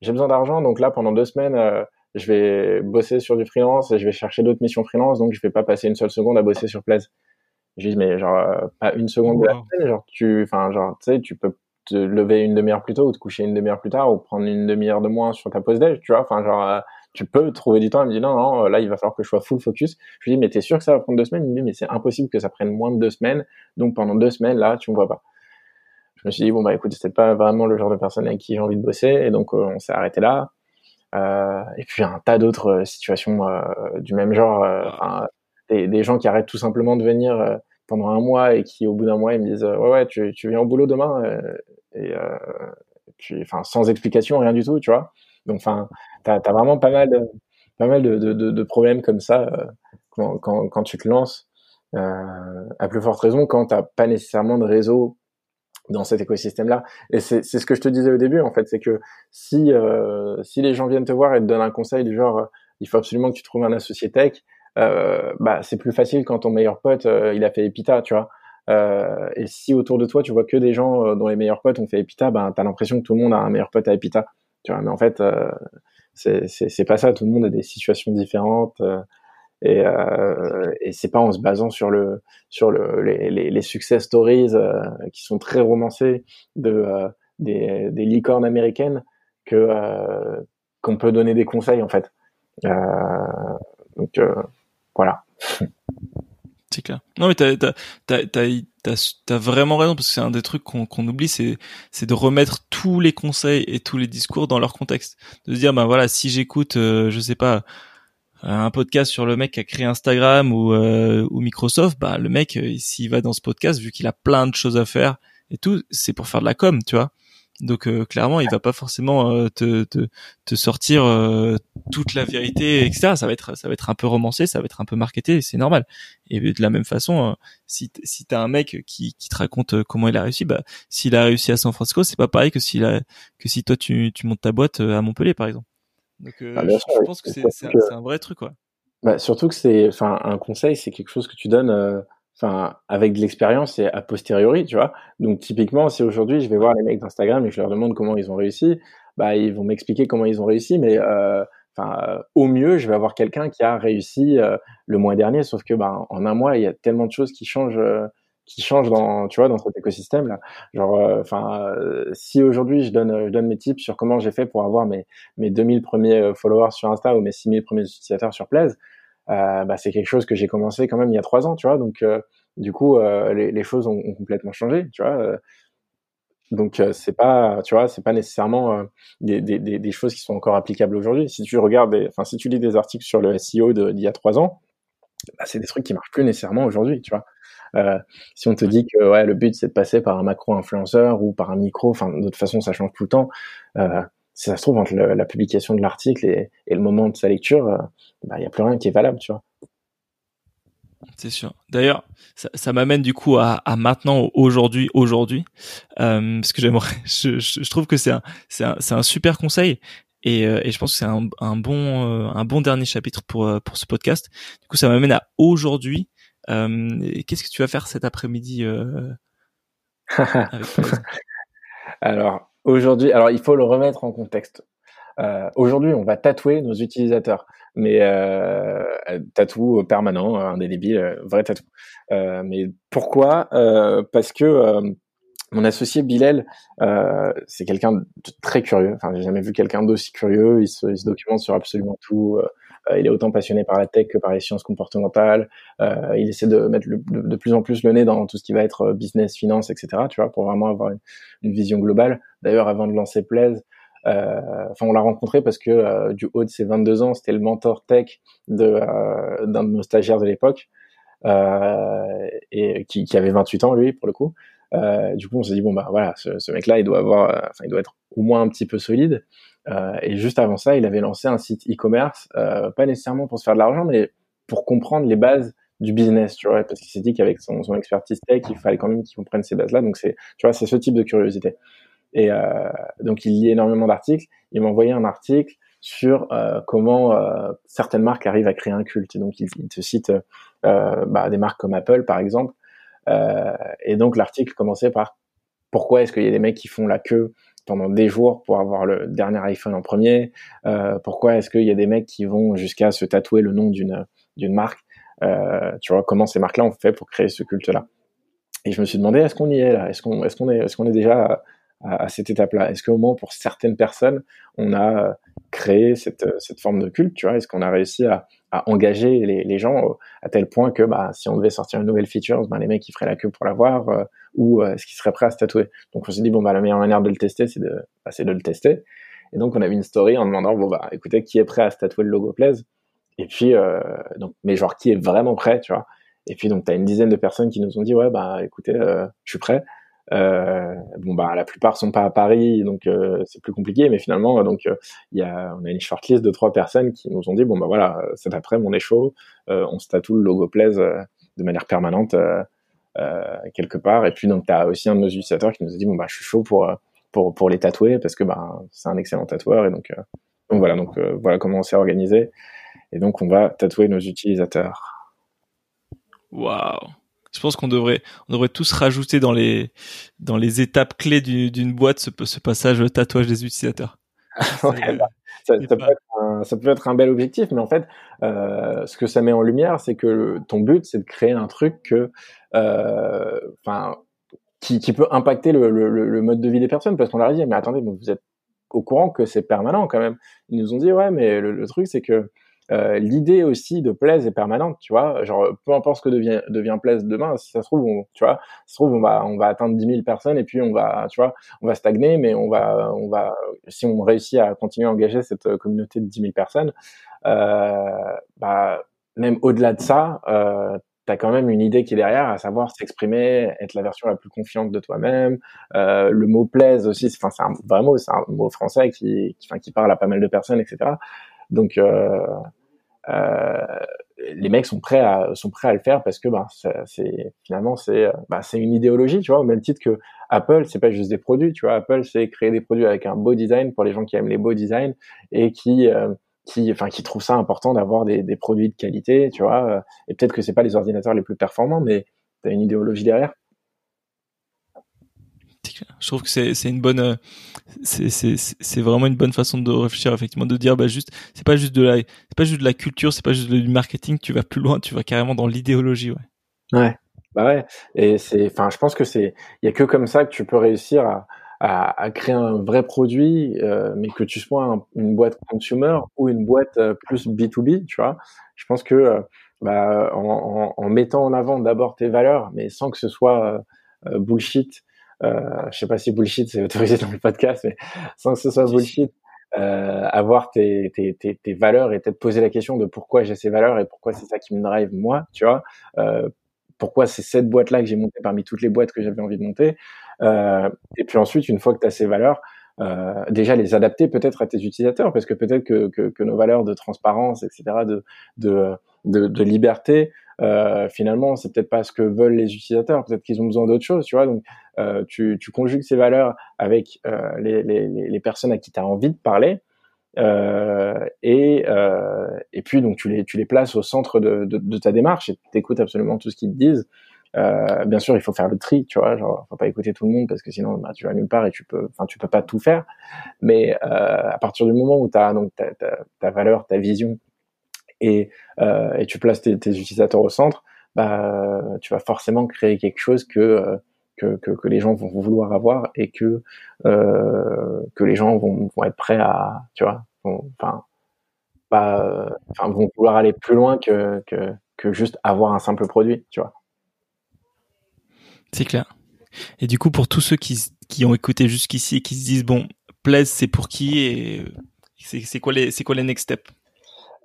j'ai besoin d'argent, donc là pendant deux semaines, je vais bosser sur du freelance et je vais chercher d'autres missions freelance, donc je vais pas passer une seule seconde à bosser sur Place. Je dis mais genre pas une seconde de la semaine, genre tu, enfin genre tu sais tu peux te lever une demi-heure plus tôt ou te coucher une demi-heure plus tard ou prendre une demi-heure de moins sur ta pause déj, tu vois, enfin genre tu peux trouver du temps. Elle me dit non, non, là, il va falloir que je sois full focus. Je lui dis, mais t'es sûr que ça va prendre deux semaines? Il me dit, mais c'est impossible que ça prenne moins de deux semaines. Donc, pendant deux semaines, là, tu me vois pas. Je me suis dit, bon, bah, écoute, c'est pas vraiment le genre de personne avec qui j'ai envie de bosser. Et donc, euh, on s'est arrêté là. Euh, et puis, un tas d'autres euh, situations euh, du même genre. Des, des, gens qui arrêtent tout simplement de venir pendant un mois et qui, au bout d'un mois, ils me disent, ouais, ouais, tu, tu viens au boulot demain. et puis, enfin, sans explication, rien du tout, tu vois. Donc, enfin, t'as as vraiment pas mal, de, pas mal de, problèmes comme ça euh, quand, tu te lances. Euh, à plus forte raison quand t'as pas nécessairement de réseau dans cet écosystème-là. Et c'est ce que je te disais au début, en fait, c'est que si euh, si les gens viennent te voir et te donnent un conseil du genre, il faut absolument que tu trouves un associé tech, bah c'est plus facile quand ton meilleur pote il a fait Epita, tu vois. Et si autour de toi tu vois que des gens dont les meilleurs potes ont fait Epita, bah t'as l'impression que tout le monde a un meilleur pote à Epita. Tu vois, mais en fait, euh, c'est pas ça. Tout le monde a des situations différentes. Euh, et, euh, et c'est pas en se basant sur le sur le, les, les, les success stories euh, qui sont très romancés de euh, des, des licornes américaines que euh, qu'on peut donner des conseils en fait. donc voilà. Non mais t'as t'as t'as t'as vraiment raison parce que c'est un des trucs qu'on qu'on oublie, c'est c'est de remettre tous les conseils et tous les discours dans leur contexte. De se dire ben voilà si j'écoute euh, je sais pas un podcast sur le mec qui a créé Instagram ou euh, ou Microsoft, bah le mec euh, s'il va dans ce podcast vu qu'il a plein de choses à faire et tout, c'est pour faire de la com, tu vois. Donc euh, clairement, il va pas forcément euh, te, te, te, sortir euh, toute la vérité, etc. Ça va être ça va être un peu romancé, ça va être un peu marketé, c'est normal. Et de la même façon, si si t'as un mec qui, qui te raconte comment il a réussi, bah s'il a réussi à San Francisco, c'est pas pareil que s'il a que si toi tu, tu montes ta boîte à Montpellier par exemple. Donc ah, je, pense que c'est un, un vrai truc quoi. Bah, surtout que c'est enfin un conseil, c'est quelque chose que tu donnes enfin avec de l'expérience et a posteriori, tu vois. Donc typiquement, si aujourd'hui je vais voir les mecs d'Instagram et je leur demande comment ils ont réussi, bah ils vont m'expliquer comment ils ont réussi, mais euh, enfin euh, au mieux, je vais avoir quelqu'un qui a réussi euh, le mois dernier, sauf que bah en un mois, il y a tellement de choses qui changent qui changent dans tu vois dans cet écosystème là genre enfin si aujourd'hui je donne je donne mes tips sur comment j'ai fait pour avoir mes mes 2000 premiers followers sur Insta ou mes 6000 premiers utilisateurs sur Plaise bah, c'est quelque chose que j'ai commencé quand même il y a trois ans, tu vois. Donc, du coup, les, les, choses ont, ont, complètement changé, tu vois. Donc c'est pas, tu vois, c'est pas nécessairement des, des, des, choses qui sont encore applicables aujourd'hui. Si tu regardes, enfin si tu lis des articles sur le SEO d'il y a trois ans, bah, c'est des trucs qui marchent plus nécessairement aujourd'hui, tu vois. Euh, si on te dit que ouais, le but c'est de passer par un macro-influenceur ou par un micro, enfin de toute façon ça change tout le temps. Euh, si ça se trouve entre la publication de l'article et, et, le moment de sa lecture, il euh, bah, y a plus rien qui est valable, tu vois. C'est sûr. D'ailleurs, ça, ça m'amène du coup à, à maintenant, aujourd'hui, aujourd'hui, euh, parce que j'aimerais, je, je, trouve que c'est un, c'est un, c'est un super conseil et, euh, et, je pense que c'est un, un, bon, un bon dernier chapitre pour pour ce podcast. Du coup, ça m'amène à aujourd'hui. Qu'est-ce que tu vas faire cet après-midi Alors aujourd'hui, alors il faut le remettre en contexte. aujourd'hui, on va tatouer nos utilisateurs mais euh, tatou permanent, indélébile, euh, vrai tatou. Euh, mais pourquoi? Euh, Parce que euh, mon associé Bilal, euh, c'est quelqu'un de très curieux. Enfin, j'ai jamais vu quelqu'un d'aussi curieux. Il se, il se, documente sur absolument tout. Il est autant passionné par la tech que par les sciences comportementales. il essaie de mettre le, de, plus en plus le nez dans tout ce qui va être business, finance, etc. Tu vois, pour vraiment avoir une, vision globale. D'ailleurs, avant de lancer Plaise, euh, enfin, on l'a rencontré parce que euh, du haut de ses 22 ans, c'était le mentor tech de euh, d'un de nos stagiaires de l'époque et qui, qui, avait 28 ans lui pour le coup. du coup, on s'est dit bon bah voilà, ce, ce mec-là, il doit avoir, enfin, il doit être au moins un petit peu solide. Et juste avant ça, il avait lancé un site e-commerce, pas nécessairement pour se faire de l'argent, mais pour comprendre les bases du business, tu vois, parce qu'il s'est dit qu'avec son, expertise tech, il fallait quand même qu'il comprenne ces bases-là. Donc c'est, tu vois, c'est ce type de curiosité. Et euh, donc, il lit énormément d'articles. Il m'a envoyé un article sur euh, comment euh, certaines marques arrivent à créer un culte. Donc, il, il te cite bah, des marques comme Apple, par exemple. et donc, l'article commençait par pourquoi est-ce qu'il y a des mecs qui font la queue pendant des jours pour avoir le dernier iPhone en premier. Euh, Pourquoi est-ce qu'il y a des mecs qui vont jusqu'à se tatouer le nom d'une marque? Euh, Tu vois comment ces marques-là ont fait pour créer ce culte-là? Et je me suis demandé est-ce qu'on y est là? Est-ce qu'on est est-ce qu'on est déjà à, cette étape-là? Est-ce qu'au moins pour certaines personnes, on a euh, créé cette, euh, cette forme de culte, tu vois? Est-ce qu'on a réussi à, à engager les, les, gens à tel point que bah, si on devait sortir une nouvelle feature, ben, les mecs ils feraient la queue pour la voir euh, ou est-ce qu'ils seraient prêts à se tatouer? Donc on s'est dit bon bah la meilleure manière de le tester, c'est de, bah, de le tester. Et donc on avait une story en demandant bon bah écoutez qui est prêt à se tatouer le logo Plaise Et puis euh, donc mais genre qui est vraiment prêt, tu vois? Et puis donc t'as une dizaine de personnes qui nous ont dit ouais bah écoutez je suis prêt. Euh, bon bah la plupart sont pas à Paris, donc euh, c'est plus compliqué. Mais finalement, donc il y a, on a une shortlist de trois personnes qui nous ont dit bon bah voilà, cet après-midi on est chaud, on se tatoue le logo Plaise de manière permanente quelque part. Et puis donc as aussi un de nos utilisateurs qui nous a dit bon bah je suis chaud pour pour pour les tatouer parce que bah c'est un excellent tatoueur et donc donc voilà donc voilà comment on s'est organisé. Et donc on va tatouer nos utilisateurs. Waouh je pense qu'on devrait, on devrait tous rajouter dans les, dans les étapes clés d'une boîte ce, ce passage tatouage des utilisateurs. Bah, ça, ça, peut un, ça, peut être un, bel objectif, mais en fait, euh, ce que ça met en lumière, c'est que ton but, c'est de créer un truc que, euh, enfin, qui, qui, peut impacter le, le, le, mode de vie des personnes, parce qu'on leur a dit, mais attendez, vous êtes au courant que c'est permanent quand même. Ils nous ont dit, ouais, mais le, truc, c'est que euh, l'idée aussi de Plaise est permanente, tu vois. Genre, peu importe ce que devient, devient Plaise demain, si ça se trouve, on, tu vois, se trouve, on va, on va atteindre 10 000 personnes et puis on va, tu vois, on va stagner, mais on va, on va, si on réussit à continuer à engager cette communauté de 10 000 personnes, euh, bah, même au-delà de ça, euh, t'as quand même une idée qui est derrière, à savoir s'exprimer, être la version la plus confiante de toi-même. Euh, le mot plaise aussi, c'est un vrai mot, c'est un mot français qui, qui, parle à pas mal de personnes, etc. Donc, euh, euh, les mecs sont prêts à sont prêts à le faire parce que bah c'est finalement c'est bah, c'est une idéologie tu vois au même titre que Apple c'est pas juste des produits tu vois. Apple c'est créer des produits avec un beau design pour les gens qui aiment les beaux designs et qui euh, qui enfin qui trouvent ça important d'avoir des, des produits de qualité tu vois. Et peut-être que c'est pas les ordinateurs les plus performants mais tu as une idéologie derrière je trouve que c'est une bonne euh, c'est vraiment une bonne façon de réfléchir effectivement de dire bah juste c'est pas juste de la c'est pas juste de la culture c'est pas juste du marketing tu vas plus loin tu vas carrément dans l'idéologie ouais. Ouais. Bah ouais. Et c'est enfin je pense que c'est il y a que comme ça que tu peux réussir à à, créer un vrai produit euh, mais que tu sois une boîte consumer ou une boîte euh, plus B2B tu vois. Je pense que bah, en, mettant en avant d'abord tes valeurs, mais sans que ce soit bullshit. Euh, je sais pas si bullshit c'est autorisé dans le podcast, mais sans que ce soit bullshit, euh, avoir tes, tes, tes, tes, valeurs et peut-être poser la question de pourquoi j'ai ces valeurs et pourquoi c'est ça qui me drive moi, tu vois. Euh, pourquoi c'est cette boîte-là que j'ai montée parmi toutes les boîtes que j'avais envie de monter. Euh, et puis ensuite, une fois que tu as ces valeurs, euh, déjà les adapter peut-être à tes utilisateurs, parce que peut-être que, que, que, nos valeurs de transparence, etc., de, de, de, de liberté, euh, finalement, c'est peut-être pas ce que veulent les utilisateurs. Peut-être qu'ils ont besoin d'autre chose, tu vois. Donc, euh, tu, tu, conjugues ces valeurs avec euh, les, les, les, personnes à qui tu as envie de parler. Euh, et, euh, et puis, donc, tu les, tu les places au centre de, de, de ta démarche et tu absolument tout ce qu'ils te disent. Euh, bien sûr, il faut faire le tri, tu vois, genre, faut pas écouter tout le monde parce que sinon, bah, tu vas nulle part et tu peux, enfin, tu peux pas tout faire. Mais à partir du moment où tu as donc ta valeur, ta vision, et, euh, et tu places tes, utilisateurs au centre, bah, tu vas forcément créer quelque chose que, euh, que, les gens vont vouloir avoir et que, euh, que les gens vont, vont être prêts à, tu vois, enfin, vont vouloir aller plus loin que, que, juste avoir un simple produit, tu vois. C'est clair. Et du coup, pour tous ceux qui, qui ont écouté jusqu'ici et qui se disent, bon, Plaise, c'est pour qui et c'est quoi c'est quoi les next steps?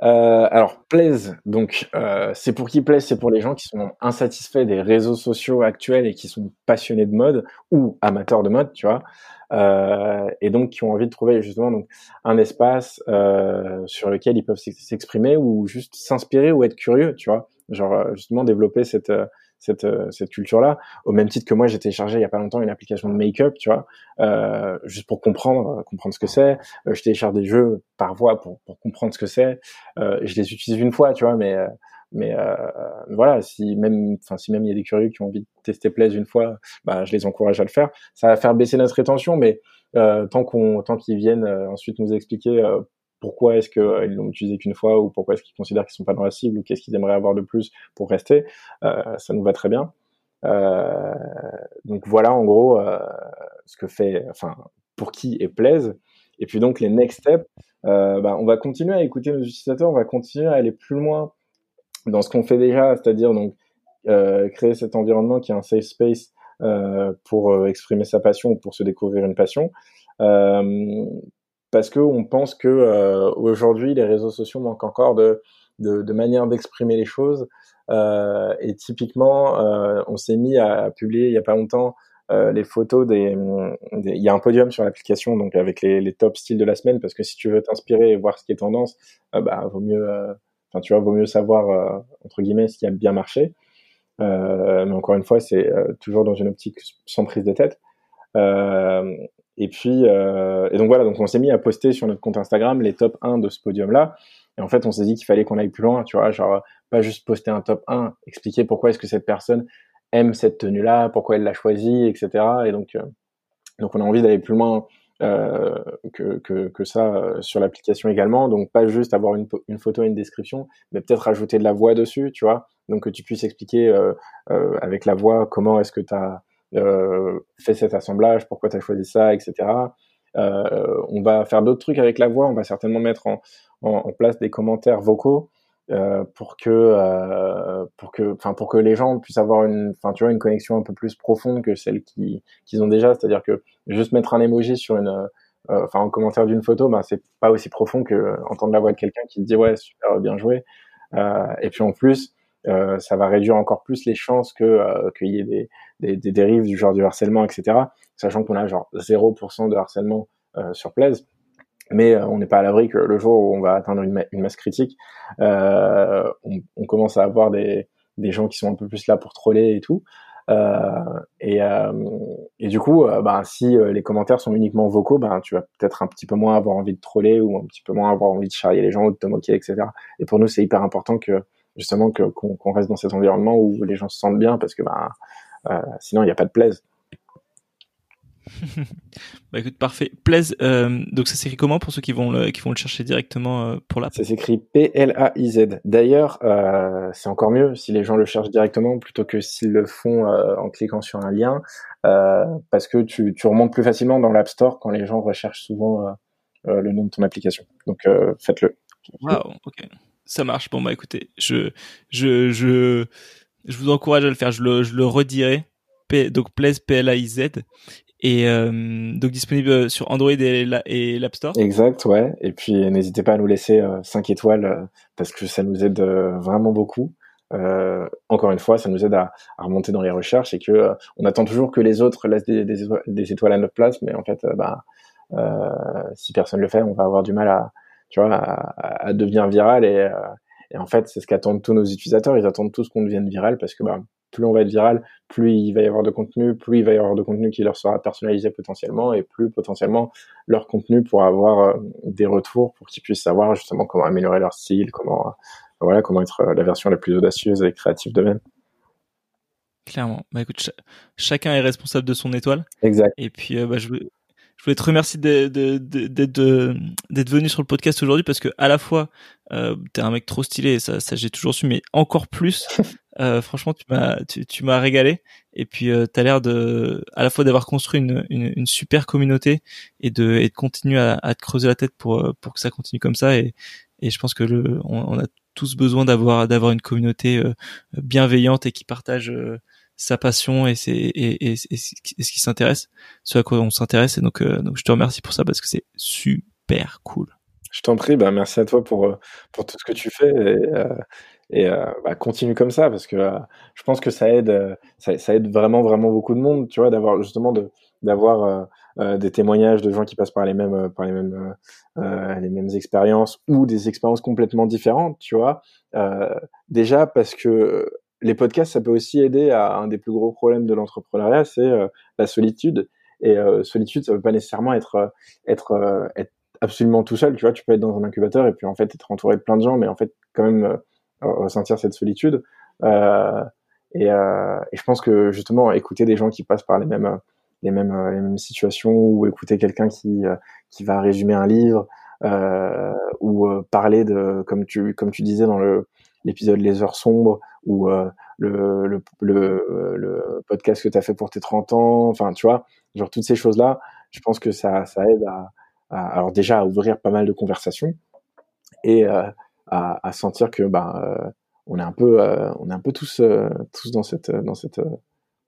Euh, alors, Plaise, donc euh, c'est pour qui Plaise C'est pour les gens qui sont insatisfaits des réseaux sociaux actuels et qui sont passionnés de mode ou amateurs de mode, tu vois, euh, et donc qui ont envie de trouver justement donc un espace euh, sur lequel ils peuvent s'exprimer ou juste s'inspirer ou être curieux, tu vois, genre euh, justement développer cette euh, cette, euh, cette culture-là. Au même titre que moi, j'ai téléchargé il y a pas longtemps une application de make-up, tu vois, euh, juste pour comprendre, euh, comprendre ce que c'est. Euh, je télécharge des jeux par voix pour, pour comprendre ce que c'est. Euh, je les utilise une fois, tu vois, mais mais euh, voilà, si même, enfin si même il y a des curieux qui ont envie de tester Plaise une fois, bah je les encourage à le faire. Ça va faire baisser notre rétention, mais tant qu'on, tant qu'ils viennent ensuite nous expliquer pourquoi est-ce qu'ils euh, l'ont utilisé qu'une fois ou pourquoi est-ce qu'ils considèrent qu'ils sont pas dans la cible ou qu'est-ce qu'ils aimeraient avoir de plus pour rester, euh, ça nous va très bien. Euh, donc voilà en gros euh, ce que fait, enfin pour qui est plaise. Et puis donc les next steps, euh, bah, on va continuer à écouter nos utilisateurs, on va continuer à aller plus loin dans ce qu'on fait déjà, c'est-à-dire donc créer cet environnement qui est un safe space pour exprimer sa passion ou pour se découvrir une passion. Euh, parce que on pense que euh, aujourd'hui les réseaux sociaux manquent encore de de, de manière d'exprimer les choses. Euh, et typiquement, euh, on s'est mis à, publier il y a pas longtemps euh, les photos des, Il y a un podium sur l'application, donc avec les, les top styles de la semaine, parce que si tu veux t'inspirer et voir ce qui est tendance, euh, bah vaut mieux. Enfin, tu vois, vaut mieux savoir entre guillemets ce qui a bien marché. mais encore une fois, c'est toujours dans une optique sans prise de tête. Euh, et puis, euh, et donc voilà, donc on s'est mis à poster sur notre compte Instagram les top 1 de ce podium-là. Et en fait, on s'est dit qu'il fallait qu'on aille plus loin, tu vois, genre pas juste poster un top 1, expliquer pourquoi est-ce que cette personne aime cette tenue-là, pourquoi elle l'a choisie, etc. Et donc, euh, donc on a envie d'aller plus loin euh, que, que, que, ça euh, sur l'application également. Donc pas juste avoir une, une photo et une description, mais peut-être rajouter de la voix dessus, tu vois. Donc que tu puisses expliquer euh, euh avec la voix comment est-ce que tu as fais cet assemblage, pourquoi tu as choisi ça, etc. Euh, on va faire d'autres trucs avec la voix, on va certainement mettre en, en, en place des commentaires vocaux euh, pour que euh, pour que enfin pour que les gens puissent avoir une enfin tu vois une connexion un peu plus profonde que celle qui qu'ils ont déjà c'est-à-dire que juste mettre un emoji sur une euh, enfin en commentaire d'une photo ben c'est pas aussi profond que entendre la voix de quelqu'un qui te dit ouais super bien joué et puis en plus euh, ça va réduire encore plus les chances que euh, qu'il y ait des, des, des, dérives du genre du harcèlement, etc. Sachant qu'on a genre 0% de harcèlement euh, sur Plaise. Mais on n'est pas à l'abri que le jour où on va atteindre une, une masse critique, on, on, commence à avoir des, des gens qui sont un peu plus là pour troller et tout. Euh, et, euh, et, du coup, euh, ben, si les commentaires sont uniquement vocaux, ben, tu vas peut-être un petit peu moins avoir envie de troller ou un petit peu moins avoir envie de charrier les gens ou de te moquer, etc. Et pour nous, c'est hyper important que justement que qu'on reste dans cet environnement où les gens se sentent bien parce que bah, euh, sinon il n'y a pas de plaise. bah écoute, parfait. Plaise, euh, donc ça s'écrit comment pour ceux qui vont le, qui vont le chercher directement euh, pour l'app? Ça s'écrit P-L-A-I-Z. D'ailleurs, euh, c'est encore mieux si les gens le cherchent directement plutôt que s'ils le font en cliquant sur un lien, parce que tu, tu remontes plus facilement dans l'App Store quand les gens recherchent souvent le nom de ton application. Donc faites-le. Wow, ok. Ça marche. Bon bah écoutez, je je je je vous encourage à le faire. Je le je le redirai. P, donc Plaise P L A I Z et euh, donc disponible sur Android et l'App Store. Exact, ouais. Et puis n'hésitez pas à nous laisser euh, 5 étoiles euh, parce que ça nous aide euh, vraiment beaucoup. Euh, encore une fois, ça nous aide à, à, remonter dans les recherches et que on attend toujours que les autres laissent des, des étoiles à notre place, mais en fait, bah, si personne le fait, on va avoir du mal à, tu vois, à, à devenir viral et, et en fait, c'est ce qu'attendent tous nos utilisateurs. Ils attendent tous qu'on devienne viral parce que bah, plus on va être viral, plus il va y avoir de contenu, plus il va y avoir de contenu qui leur sera personnalisé potentiellement, et plus potentiellement leur contenu pourra avoir euh, des retours pour qu'ils puissent savoir justement comment améliorer leur style, comment euh, voilà comment être euh, la version la plus audacieuse et créative d'eux-mêmes. Clairement. Bah écoute, ch chacun est responsable de son étoile. Exact. Et puis bah, je, je voulais te remercier d'être venu sur le podcast aujourd'hui parce que à la fois euh, t'es un mec trop stylé, ça, ça j'ai toujours su, mais encore plus, euh, franchement tu m'as tu, tu m'as régalé. Et puis euh, t'as l'air de à la fois d'avoir construit une, une, une, super communauté et de et de continuer à, à, te creuser la tête pour euh, pour que ça continue comme ça. Et et je pense que le on, on a tous besoin d'avoir d'avoir une communauté euh, bienveillante et qui partage euh, sa passion et, c'est et, et, et, ce qui s'intéresse, ce à quoi on s'intéresse. Et donc, euh, donc, je te remercie pour ça parce que c'est super cool. Je t'en prie, bah, merci à toi pour, euh, pour tout ce que tu fais et, euh, et euh, bah, continue comme ça parce que euh, je pense que ça aide, ça, ça, aide vraiment, vraiment beaucoup de monde, tu vois, d'avoir justement de d'avoir des témoignages de gens qui passent par les mêmes par les mêmes les mêmes expériences ou des expériences complètement différentes, tu vois. déjà parce que les podcasts, ça peut aussi aider à un des plus gros problèmes de l'entrepreneuriat, c'est euh, la solitude. Et euh, solitude, ça veut pas nécessairement être euh, être euh, être absolument tout seul. Tu vois, tu peux être dans un incubateur et puis en fait être entouré de plein de gens, mais en fait quand même ressentir cette solitude. Et, et, je pense que justement écouter des gens qui passent par les mêmes les mêmes les mêmes situations ou écouter quelqu'un qui qui va résumer un livre ou parler de comme tu comme tu disais dans le l'épisode Les Heures Sombres ou euh, le, le, podcast que tu as fait pour tes 30 ans, enfin, tu vois, genre toutes ces choses-là, je pense que ça, ça aide à, alors déjà à ouvrir pas mal de conversations et euh, à, sentir que bah, euh, on est un peu, on est un peu tous, tous dans cette, dans cette,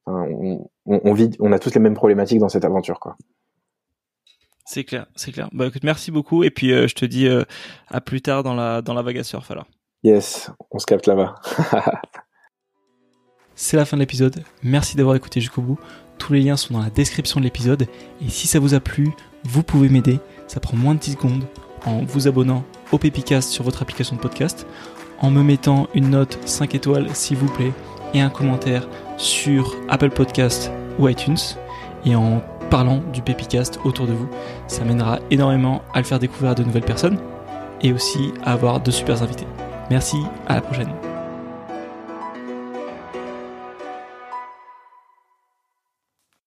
on, vit, on a tous les mêmes problématiques dans cette aventure, quoi. C'est clair, c'est clair. Bah écoute, merci beaucoup et puis je te dis à plus tard dans la dans la vague à surf alors. Yes, on se capte là-bas. C'est la fin de l'épisode. Merci d'avoir écouté jusqu'au bout. Tous les liens sont dans la description de l'épisode. Et si ça vous a plu, vous pouvez m'aider. Ça prend moins de 10 secondes en vous abonnant au Pépicast sur votre application de podcast, en me mettant une note 5 étoiles s'il vous plaît et un commentaire sur Apple Podcast ou iTunes et en parlant du Pépicast autour de vous. Ça mènera énormément à le faire découvrir à de nouvelles personnes et aussi à avoir de super invités. Merci, à la prochaine.